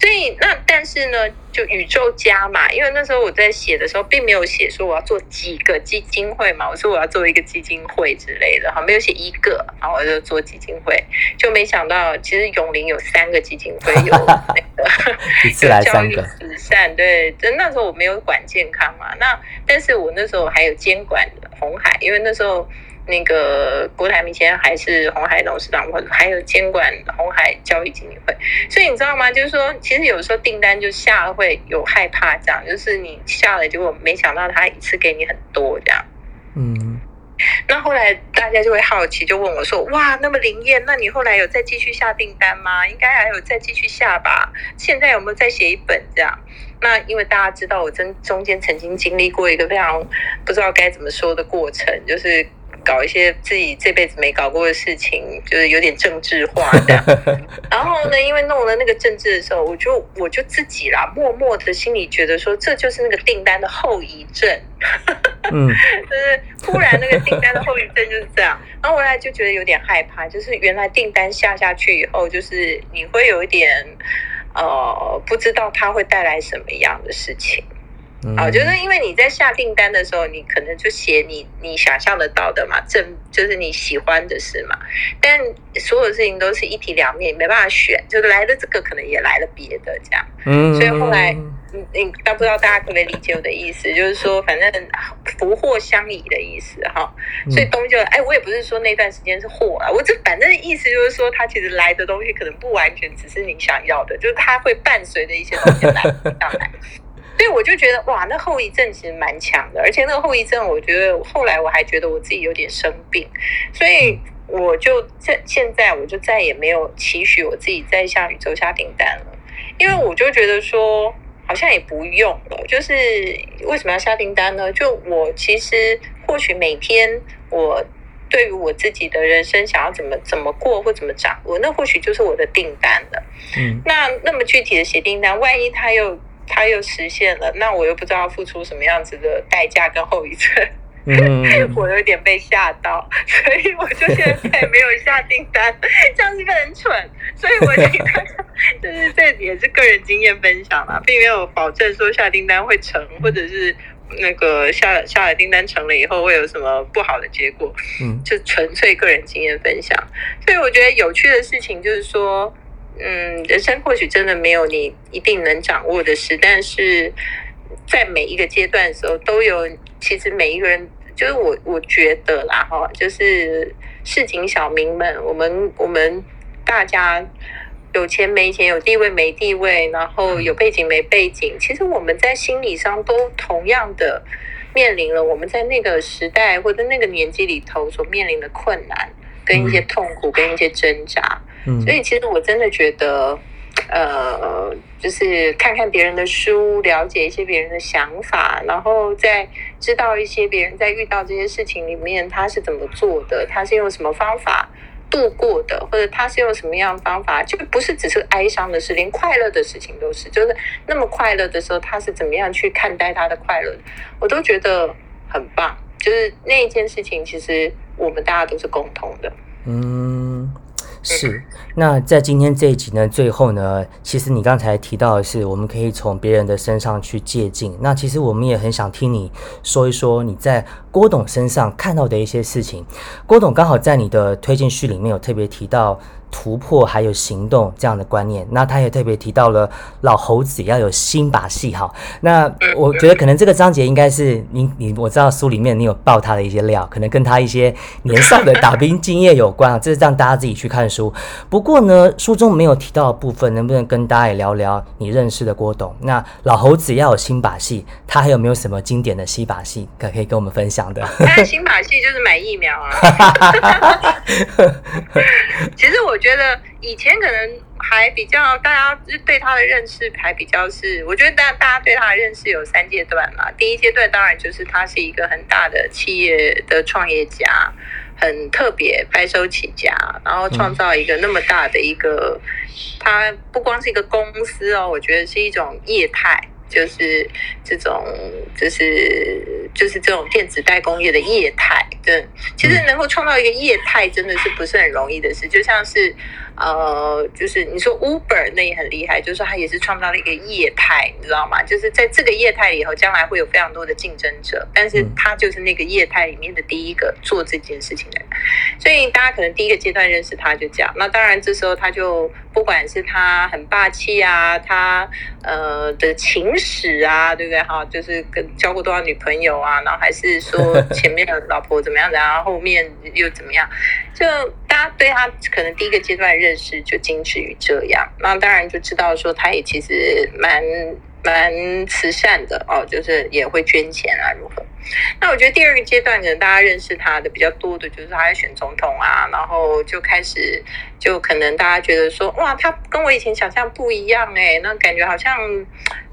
所以那但是呢，就宇宙家嘛，因为那时候我在写的时候，并没有写说我要做几个基金会嘛，我说我要做一个基金会之类的，哈，没有写一个，然后我就做基金会，就没想到其实永林有三个基金会，有那个 有教育慈善，对，就那时候我没有管健康嘛，那但是我那时候还有监管红海，因为那时候。那个郭台铭现在还是红海董事长，或者还有监管红海交易基金会，所以你知道吗？就是说，其实有时候订单就下了会有害怕，这样就是你下了，结果没想到他一次给你很多这样。嗯，那后来大家就会好奇，就问我说：“哇，那么灵验，那你后来有再继续下订单吗？应该还有再继续下吧？现在有没有再写一本这样？”那因为大家知道，我真中间曾经经历过一个非常不知道该怎么说的过程，就是。搞一些自己这辈子没搞过的事情，就是有点政治化 的。然后呢，因为弄了那个政治的时候，我就我就自己啦，默默的心里觉得说，这就是那个订单的后遗症。嗯，就是忽然那个订单的后遗症就是这样。然后后来就觉得有点害怕，就是原来订单下下去以后，就是你会有一点呃，不知道它会带来什么样的事情。啊，就是因为你在下订单的时候，你可能就写你你想象得到的嘛，正就是你喜欢的事嘛。但所有事情都是一体两面，没办法选，就是来了这个，可能也来了别的这样。嗯，所以后来，你你，但不知道大家可不可以理解我的意思，就是说，反正福祸相依的意思哈。所以东西就，哎，我也不是说那段时间是祸啊，我这反正意思就是说，它其实来的东西可能不完全只是你想要的，就是它会伴随着一些东西来上来。所以我就觉得哇，那后遗症其实蛮强的，而且那个后遗症，我觉得后来我还觉得我自己有点生病，所以我就在现在我就再也没有期许我自己再下宇宙下订单了，因为我就觉得说好像也不用了，就是为什么要下订单呢？就我其实或许每天我对于我自己的人生想要怎么怎么过或怎么掌握，那或许就是我的订单了。嗯，那那么具体的写订单，万一他又。他又实现了，那我又不知道付出什么样子的代价跟后遗症，我有点被吓到，所以我就现在没有下订单，这样是不是很蠢？所以我觉得 就是这也是个人经验分享啦，并没有保证说下订单会成，或者是那个下下了订单成了以后会有什么不好的结果，嗯，就纯粹个人经验分享。所以我觉得有趣的事情就是说。嗯，人生或许真的没有你一定能掌握的事，但是在每一个阶段的时候，都有。其实每一个人，就是我，我觉得啦，哈，就是市井小民们，我们我们大家有钱没钱，有地位没地位，然后有背景没背景，其实我们在心理上都同样的面临了我们在那个时代或者那个年纪里头所面临的困难，跟一些痛苦，跟一些挣扎。嗯所以其实我真的觉得，呃，就是看看别人的书，了解一些别人的想法，然后再知道一些别人在遇到这些事情里面他是怎么做的，他是用什么方法度过的，或者他是用什么样方法，就不是只是哀伤的事，连快乐的事情都是，就是那么快乐的时候，他是怎么样去看待他的快乐，我都觉得很棒。就是那一件事情，其实我们大家都是共同的。嗯，是。那在今天这一集呢，最后呢，其实你刚才提到的是，我们可以从别人的身上去借鉴。那其实我们也很想听你说一说你在郭董身上看到的一些事情。郭董刚好在你的推荐序里面有特别提到。突破还有行动这样的观念，那他也特别提到了老猴子要有新把戏哈。那我觉得可能这个章节应该是你你我知道书里面你有爆他的一些料，可能跟他一些年少的打兵经验有关啊，这是让大家自己去看书。不过呢，书中没有提到的部分，能不能跟大家也聊聊你认识的郭董？那老猴子要有新把戏，他还有没有什么经典的新把戏可可以跟我们分享的？他的新把戏就是买疫苗啊。其实我觉得以前可能还比较大家对他的认识还比较是，我觉得大大家对他的认识有三阶段嘛。第一阶段当然就是他是一个很大的企业的创业家，很特别白手起家，然后创造一个那么大的一个，他不光是一个公司哦，我觉得是一种业态。就是这种，就是就是这种电子代工业的业态，对，其实能够创造一个业态，真的是不是很容易的事。就像是，呃，就是你说 Uber 那也很厉害，就是它也是创造了一个业态，你知道吗？就是在这个业态里头，将来会有非常多的竞争者，但是它就是那个业态里面的第一个做这件事情的人。所以大家可能第一个阶段认识他就这样，那当然这时候他就不管是他很霸气啊，他呃的情。史啊，对不对？哈，就是跟交过多少女朋友啊，然后还是说前面的老婆怎么样，然 后后面又怎么样？就大家对他可能第一个阶段认识就仅止于这样，那当然就知道说他也其实蛮蛮慈善的哦，就是也会捐钱啊，如何？那我觉得第二个阶段可能大家认识他的比较多的，就是他在选总统啊，然后就开始就可能大家觉得说，哇，他跟我以前想象不一样哎，那感觉好像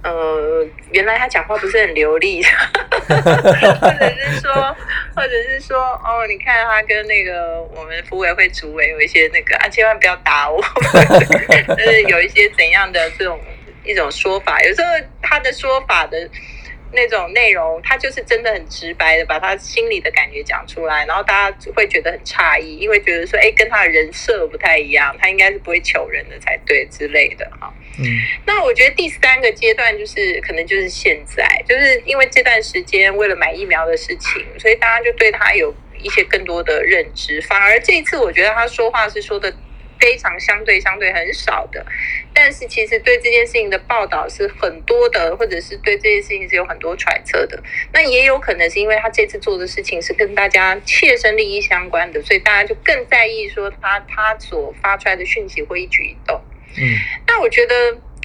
呃，原来他讲话不是很流利，或者是说，或者是说，哦，你看他跟那个我们服委会主委有一些那个啊，千万不要打我，就是有一些怎样的这种一种说法，有时候他的说法的。那种内容，他就是真的很直白的把他心里的感觉讲出来，然后大家会觉得很诧异，因为觉得说，哎，跟他的人设不太一样，他应该是不会求人的才对之类的哈。嗯，那我觉得第三个阶段就是可能就是现在，就是因为这段时间为了买疫苗的事情，所以大家就对他有一些更多的认知，反而这一次我觉得他说话是说的。非常相对相对很少的，但是其实对这件事情的报道是很多的，或者是对这件事情是有很多揣测的。那也有可能是因为他这次做的事情是跟大家切身利益相关的，所以大家就更在意说他他所发出来的讯息会一举一动。嗯，那我觉得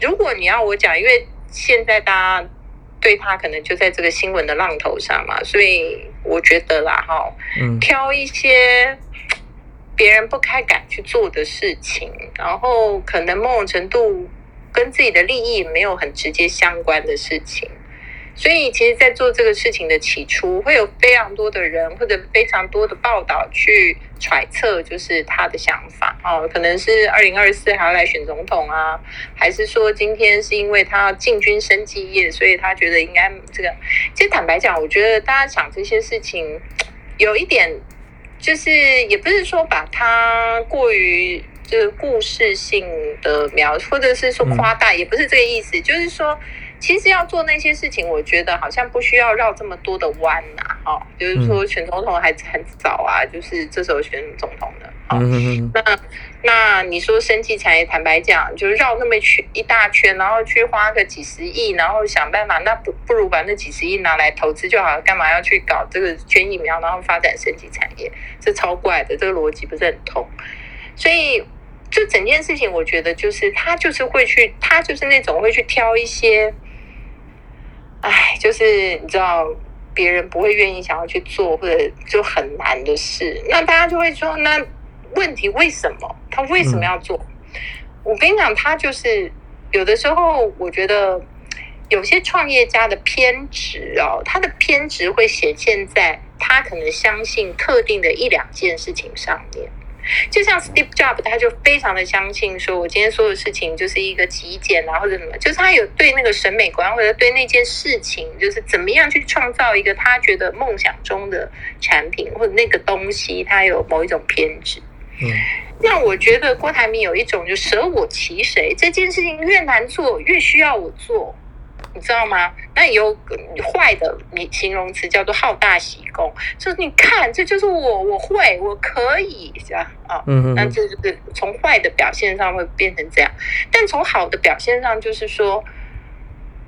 如果你要我讲，因为现在大家对他可能就在这个新闻的浪头上嘛，所以我觉得啦，哈，嗯，挑一些。别人不太敢去做的事情，然后可能某种程度跟自己的利益没有很直接相关的事情，所以其实，在做这个事情的起初，会有非常多的人或者非常多的报道去揣测，就是他的想法哦，可能是二零二四还要来选总统啊，还是说今天是因为他要进军生技业，所以他觉得应该这个。其实坦白讲，我觉得大家想这些事情有一点。就是也不是说把它过于就是故事性的描，或者是说夸大，也不是这个意思。就是说，其实要做那些事情，我觉得好像不需要绕这么多的弯呐。哦，就是说选总统还很早啊，就是这时候选总统的。嗯，那那你说生技产业，坦白讲，就绕那么圈一大圈，然后去花个几十亿，然后想办法，那不不如把那几十亿拿来投资就好了，干嘛要去搞这个捐疫苗，然后发展生技产业？这超怪的，这个逻辑不是很通。所以就整件事情，我觉得就是他就是会去，他就是那种会去挑一些，哎，就是你知道，别人不会愿意想要去做或者就很难的事，那大家就会说，那问题为什么？他为什么要做？我跟你讲，他就是有的时候，我觉得有些创业家的偏执哦，他的偏执会显现在他可能相信特定的一两件事情上面。就像 Steve Jobs，他就非常的相信，说我今天说的事情就是一个极简啊，或者什么，就是他有对那个审美观，或者对那件事情，就是怎么样去创造一个他觉得梦想中的产品或者那个东西，他有某一种偏执。嗯，那我觉得郭台铭有一种就舍我其谁，这件事情越难做越需要我做。你知道吗？那有坏的你形容词叫做好大喜功，就是你看，这就是我，我会，我可以这样啊。嗯那这就是从坏的表现上会变成这样，但从好的表现上，就是说，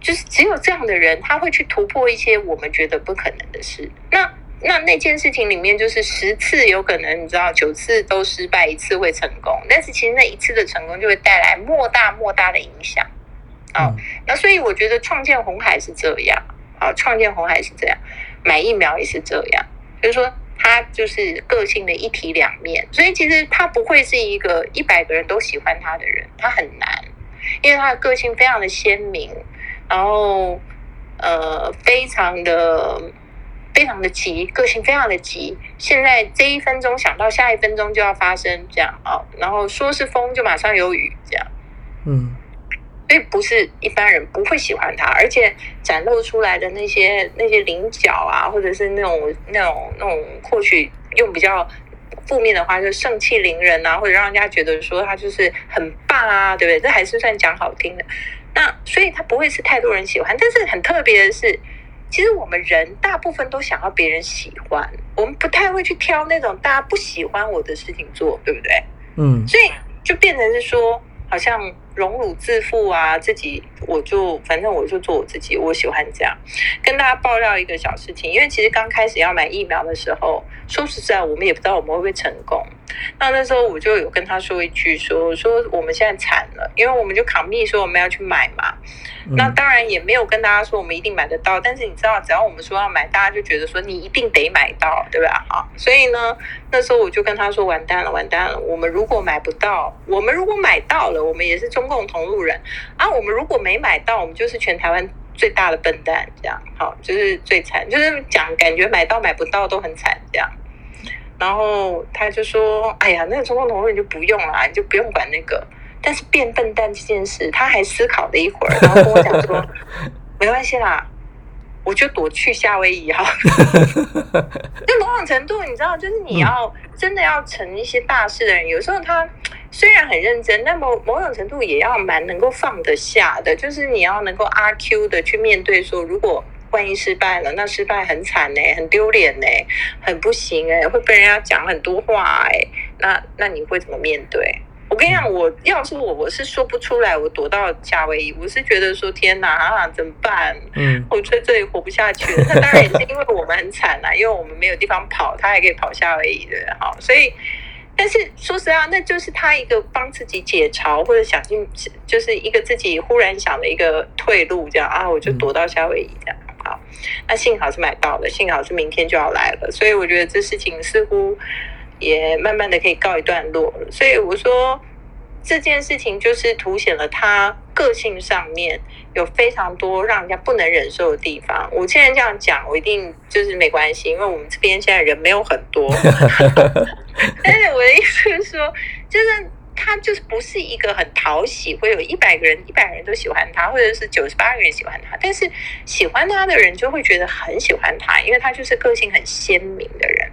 就是只有这样的人，他会去突破一些我们觉得不可能的事。那那那件事情里面，就是十次有可能，你知道，九次都失败，一次会成功，但是其实那一次的成功就会带来莫大莫大的影响。啊，那所以我觉得创建红海是这样啊，创建红海是这样，买疫苗也是这样，就是说他就是个性的一体两面，所以其实他不会是一个一百个人都喜欢他的人，他很难，因为他的个性非常的鲜明，然后呃非常的非常的急，个性非常的急，现在这一分钟想到下一分钟就要发生这样啊，然后说是风就马上有雨这样，嗯。所以不是一般人不会喜欢他，而且展露出来的那些那些棱角啊，或者是那种那种那种，或许用比较负面的话，就盛气凌人啊，或者让人家觉得说他就是很棒啊，对不对？这还是算讲好听的。那所以他不会是太多人喜欢，但是很特别的是，其实我们人大部分都想要别人喜欢，我们不太会去挑那种大家不喜欢我的事情做，对不对？嗯，所以就变成是说，好像。荣辱自负啊，自己我就反正我就做我自己，我喜欢这样。跟大家爆料一个小事情，因为其实刚开始要买疫苗的时候，说实在，我们也不知道我们会不会成功。那那时候我就有跟他说一句，说说我们现在惨了，因为我们就扛密说我们要去买嘛。那当然也没有跟大家说我们一定买得到，但是你知道，只要我们说要买，大家就觉得说你一定得买到，对吧？好，所以呢，那时候我就跟他说，完蛋了，完蛋了，我们如果买不到，我们如果买到了，我们也是中共同路人啊。我们如果没买到，我们就是全台湾最大的笨蛋，这样好，就是最惨，就是讲感觉买到买不到都很惨这样。然后他就说，哎呀，那个中共同路人就不用了，你就不用管那个。但是变笨蛋这件事，他还思考了一会儿，然后跟我讲说：“没关系啦，我就躲去夏威夷哈。”就某种程度，你知道，就是你要真的要成一些大事的人，有时候他虽然很认真，但某某种程度也要蛮能够放得下的。就是你要能够阿 Q 的去面对，说如果万一失败了，那失败很惨呢，很丢脸呢，很不行哎，会被人家讲很多话哎，那那你会怎么面对？我跟你讲，我要是我，我是说不出来。我躲到夏威夷，我是觉得说天哪啊，怎么办？嗯，我在这里活不下去了。那当然也是因为我们很惨啦，因为我们没有地方跑，他还可以跑夏威夷的哈。所以，但是说实话，那就是他一个帮自己解嘲或者想尽，就是一个自己忽然想的一个退路，这样啊，我就躲到夏威夷这样。好，那幸好是买到了，幸好是明天就要来了。所以我觉得这事情似乎。也慢慢的可以告一段落了，所以我说这件事情就是凸显了他个性上面有非常多让人家不能忍受的地方。我现在这样讲，我一定就是没关系，因为我们这边现在人没有很多。但是我的意思是说，就是。他就是不是一个很讨喜，会有一百个人，一百人都喜欢他，或者是九十八个人喜欢他。但是喜欢他的人就会觉得很喜欢他，因为他就是个性很鲜明的人。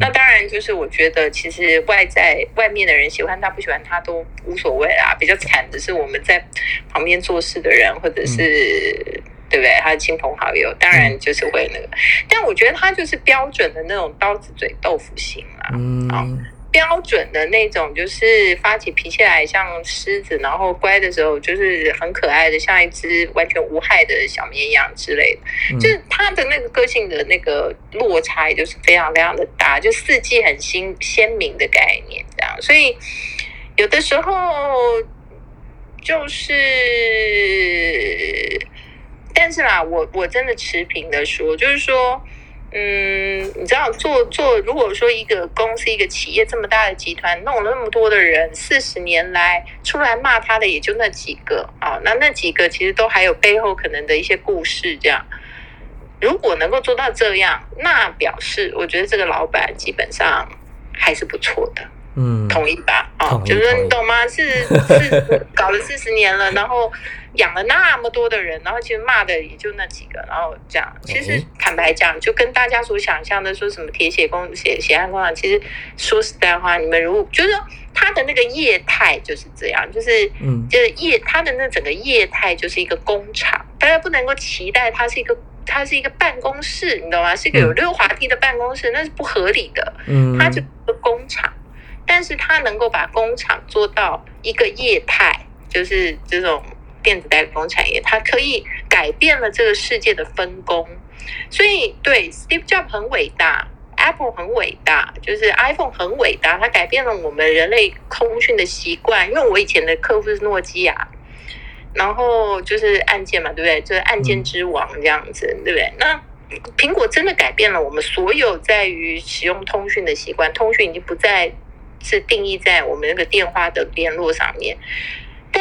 那当然就是我觉得，其实外在外面的人喜欢他不喜欢他都无所谓啦。比较惨的是我们在旁边做事的人，或者是对不对？他的亲朋好友，当然就是会那个。但我觉得他就是标准的那种刀子嘴豆腐心啊。嗯。标准的那种，就是发起脾气来像狮子，然后乖的时候就是很可爱的，像一只完全无害的小绵羊之类的。就是他的那个个性的那个落差，也就是非常非常的大，就四季很新鲜明的概念这样。所以有的时候就是，但是啦，我我真的持平的说，就是说。嗯，你知道做做，如果说一个公司、一个企业这么大的集团，弄了那么多的人，四十年来出来骂他的也就那几个啊，那那几个其实都还有背后可能的一些故事。这样，如果能够做到这样，那表示我觉得这个老板基本上还是不错的。嗯，同意吧？啊，就是说你懂吗？是是搞了四十年了，然后。养了那么多的人，然后其实骂的也就那几个，然后这样。其实坦白讲，就跟大家所想象的说什么铁血工、血血汗工厂，其实说实在话，你们如果就是说他的那个业态就是这样，就是嗯，就是业它的那整个业态就是一个工厂，大家不能够期待它是一个它是一个办公室，你懂吗？是一个有溜滑梯的办公室，那是不合理的。嗯，它就个工厂，但是它能够把工厂做到一个业态，就是这种。电子代工产业，它可以改变了这个世界的分工，所以对 Steve Jobs 很伟大，Apple 很伟大，就是 iPhone 很伟大，它改变了我们人类通讯的习惯。因为我以前的客户是诺基亚，然后就是按键嘛，对不对？就是按键之王这样子，对不对？那苹果真的改变了我们所有在于使用通讯的习惯，通讯已经不再是定义在我们那个电话的联络上面。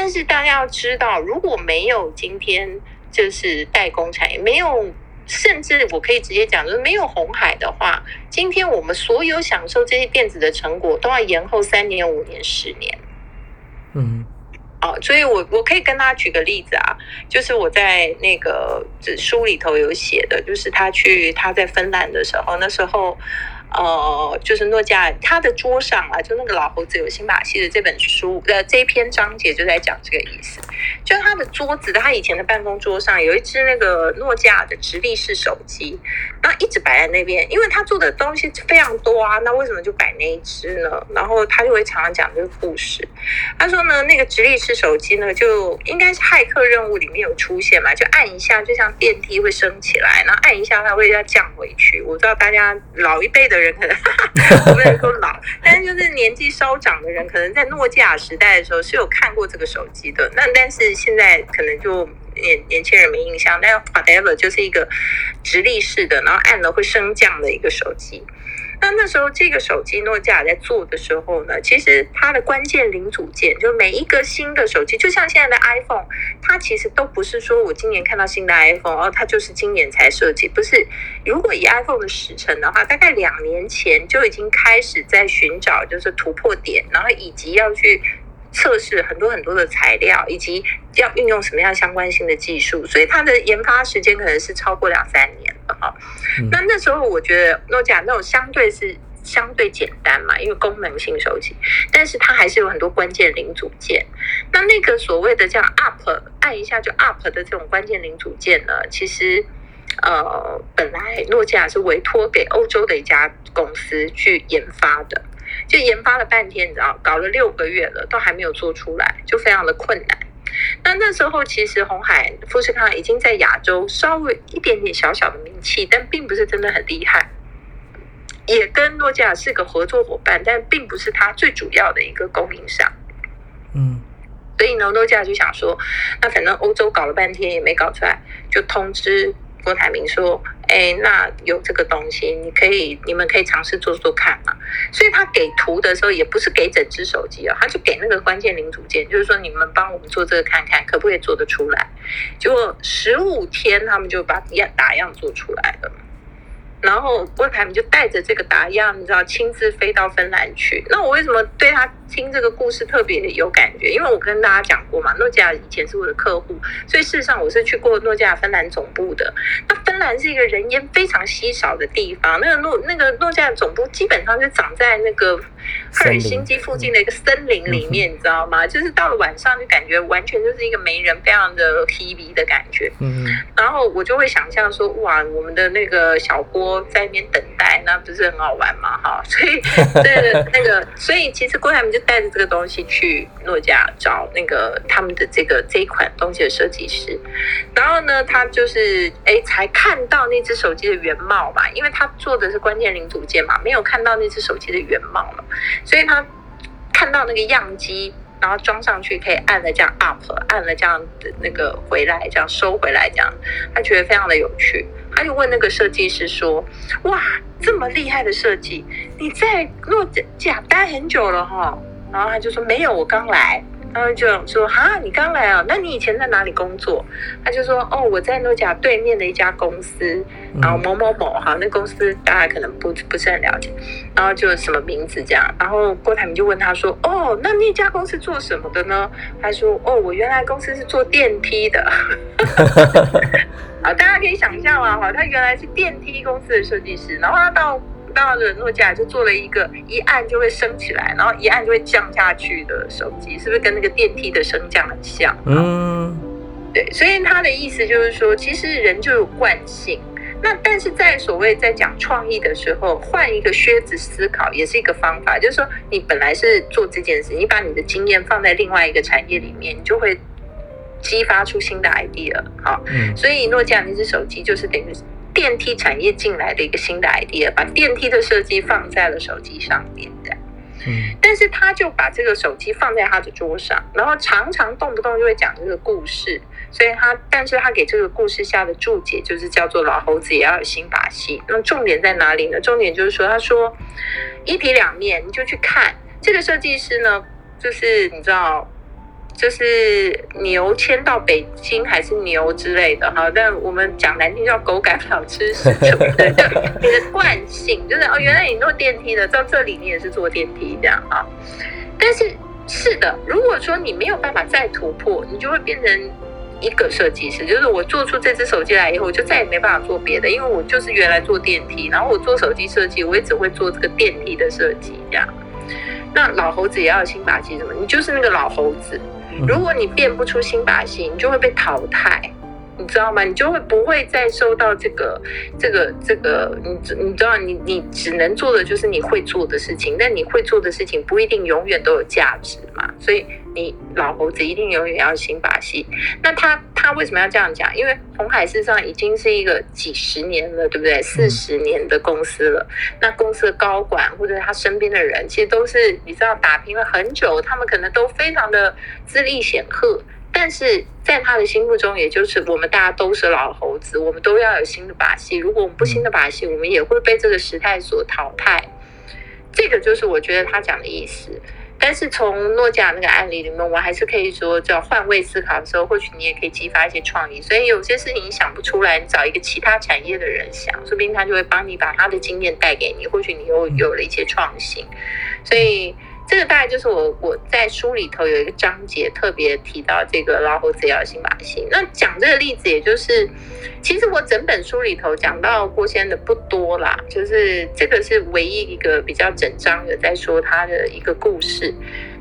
但是大家要知道，如果没有今天就是代工产业，没有，甚至我可以直接讲，就是没有红海的话，今天我们所有享受这些电子的成果都要延后三年、五年、十年。嗯，哦，所以我我可以跟他举个例子啊，就是我在那个书里头有写的，就是他去他在芬兰的时候，那时候。呃，就是诺基亚，他的桌上啊，就那个老猴子有新把戏的这本书的这一篇章节就在讲这个意思。就他的桌子，他以前的办公桌上有一只那个诺基亚的直立式手机，那一直摆在那边，因为他做的东西非常多啊，那为什么就摆那一只呢？然后他就会常常讲这个故事。他说呢，那个直立式手机呢，就应该是骇客任务里面有出现嘛，就按一下，就像电梯会升起来，然后按一下它会要降回去。我知道大家老一辈的。人可能不能说老，但是就是年纪稍长的人，可能在诺基亚时代的时候是有看过这个手机的。那但是现在可能就年年轻人没印象。但 whatever 就是一个直立式的，然后按了会升降的一个手机。那那时候，这个手机诺基亚在做的时候呢，其实它的关键零组件，就每一个新的手机，就像现在的 iPhone，它其实都不是说我今年看到新的 iPhone，哦，它就是今年才设计，不是。如果以 iPhone 的时程的话，大概两年前就已经开始在寻找就是突破点，然后以及要去测试很多很多的材料，以及要运用什么样相关性的技术，所以它的研发时间可能是超过两三年。好，那那时候我觉得诺基亚那种相对是相对简单嘛，因为功能性手机，但是它还是有很多关键零组件。那那个所谓的叫 up 按一下就 up 的这种关键零组件呢，其实呃本来诺基亚是委托给欧洲的一家公司去研发的，就研发了半天，你知道，搞了六个月了，都还没有做出来，就非常的困难。那那时候其实红海富士康已经在亚洲稍微一点点小小的名气，但并不是真的很厉害。也跟诺基亚是个合作伙伴，但并不是它最主要的一个供应商。嗯，所以呢，诺基亚就想说，那反正欧洲搞了半天也没搞出来，就通知。郭台铭说：“哎，那有这个东西，你可以，你们可以尝试做做看嘛。所以他给图的时候，也不是给整只手机哦，他就给那个关键零组件，就是说你们帮我们做这个看看，可不可以做得出来？结果十五天，他们就把样打样做出来了。”然后郭台铭就带着这个打样，你知道，亲自飞到芬兰去。那我为什么对他听这个故事特别有感觉？因为我跟大家讲过嘛，诺基亚以前是我的客户，所以事实上我是去过诺基亚芬兰总部的。那芬兰是一个人烟非常稀少的地方，那个诺那个诺基亚总部基本上就长在那个赫尔辛基附近的一个森林里面，你知道吗？就是到了晚上就感觉完全就是一个没人，非常的 P V 的感觉。嗯，然后我就会想象说，哇，我们的那个小郭。在那边等待，那不是很好玩吗？哈，所以对那个，所以其实郭台铭就带着这个东西去诺基亚找那个他们的这个这一款东西的设计师，然后呢，他就是哎才看到那只手机的原貌嘛，因为他做的是关键零组件嘛，没有看到那只手机的原貌嘛，所以他。看到那个样机，然后装上去可以按了这样 up，按了这样的那个回来，这样收回来，这样他觉得非常的有趣。他就问那个设计师说：“哇，这么厉害的设计，你在诺基亚待很久了哈？”然后他就说：“没有，我刚来。”然后就说：“哈，你刚来啊？那你以前在哪里工作？”他就说：“哦，我在诺甲对面的一家公司，然后某某某哈，那公司大家可能不不是很了解，然后就什么名字这样。”然后郭台铭就问他说：“哦，那那家公司做什么的呢？”他说：“哦，我原来公司是做电梯的。”啊，大家可以想象啊，哈，他原来是电梯公司的设计师，然后他到。到了诺基亚就做了一个一按就会升起来，然后一按就会降下去的手机，是不是跟那个电梯的升降很像？嗯，对，所以他的意思就是说，其实人就有惯性。那但是在所谓在讲创意的时候，换一个靴子思考也是一个方法，就是说你本来是做这件事，你把你的经验放在另外一个产业里面，你就会激发出新的 idea。好，所以诺基亚那只手机就是等于。电梯产业进来的一个新的 idea，把电梯的设计放在了手机上面的。嗯，但是他就把这个手机放在他的桌上，然后常常动不动就会讲这个故事，所以他，但是他给这个故事下的注解就是叫做老猴子也要有新把戏。那重点在哪里呢？重点就是说，他说一体两面，你就去看这个设计师呢，就是你知道。就是牛迁到北京还是牛之类的哈，但我们讲难听叫狗改不了吃屎什么的，就你的惯性就是哦，原来你坐电梯的，到这里你也是坐电梯这样啊。但是是的，如果说你没有办法再突破，你就会变成一个设计师，就是我做出这只手机来以后，我就再也没办法做别的，因为我就是原来做电梯，然后我做手机设计，我也只会做这个电梯的设计这样。那老猴子也要有新把戏什么？你就是那个老猴子。如果你变不出新把戏，你就会被淘汰，你知道吗？你就会不会再收到这个、这个、这个？你你知道，你你只能做的就是你会做的事情，但你会做的事情不一定永远都有价值嘛，所以。你老猴子一定永远要新把戏。那他他为什么要这样讲？因为红海事实上已经是一个几十年了，对不对？四十年的公司了。那公司的高管或者他身边的人，其实都是你知道打拼了很久，他们可能都非常的资历显赫。但是在他的心目中，也就是我们大家都是老猴子，我们都要有新的把戏。如果我们不新的把戏，我们也会被这个时代所淘汰。这个就是我觉得他讲的意思。但是从诺基亚那个案例里面，我还是可以说，叫换位思考的时候，或许你也可以激发一些创意。所以有些事情你想不出来，你找一个其他产业的人想，说不定他就会帮你把他的经验带给你，或许你又有了一些创新。所以。这个大概就是我我在书里头有一个章节特别提到这个老虎子要新把戏。那讲这个例子，也就是其实我整本书里头讲到郭先的不多啦，就是这个是唯一一个比较整章的在说他的一个故事，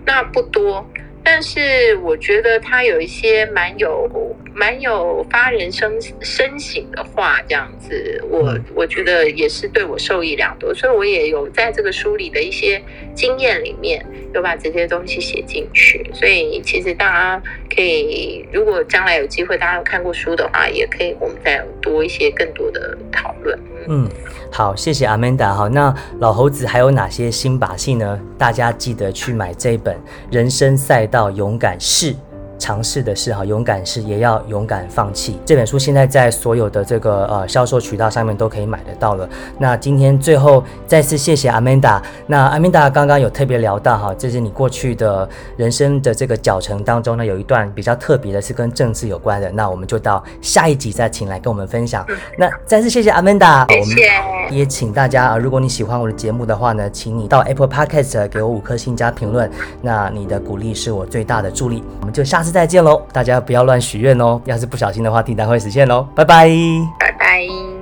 那不多。但是我觉得他有一些蛮有蛮有发人深深省的话，这样子，我我觉得也是对我受益良多，所以我也有在这个书里的一些经验里面，有把这些东西写进去。所以其实大家可以，如果将来有机会，大家有看过书的话，也可以我们再多一些更多的讨论。嗯。好，谢谢阿曼达。好，那老猴子还有哪些新把戏呢？大家记得去买这本《人生赛道，勇敢试》。尝试的是哈，勇敢是也要勇敢放弃。这本书现在在所有的这个呃销售渠道上面都可以买得到了。那今天最后再次谢谢阿曼达。那阿曼达刚刚有特别聊到哈，这是你过去的人生的这个脚程当中呢，有一段比较特别的是跟政治有关的。那我们就到下一集再请来跟我们分享。那再次谢谢阿曼达，谢谢。也请大家啊，如果你喜欢我的节目的话呢，请你到 Apple Podcast 给我五颗星加评论。那你的鼓励是我最大的助力。我们就下再见喽！大家不要乱许愿哦，要是不小心的话，订单会实现喽。拜拜，拜拜。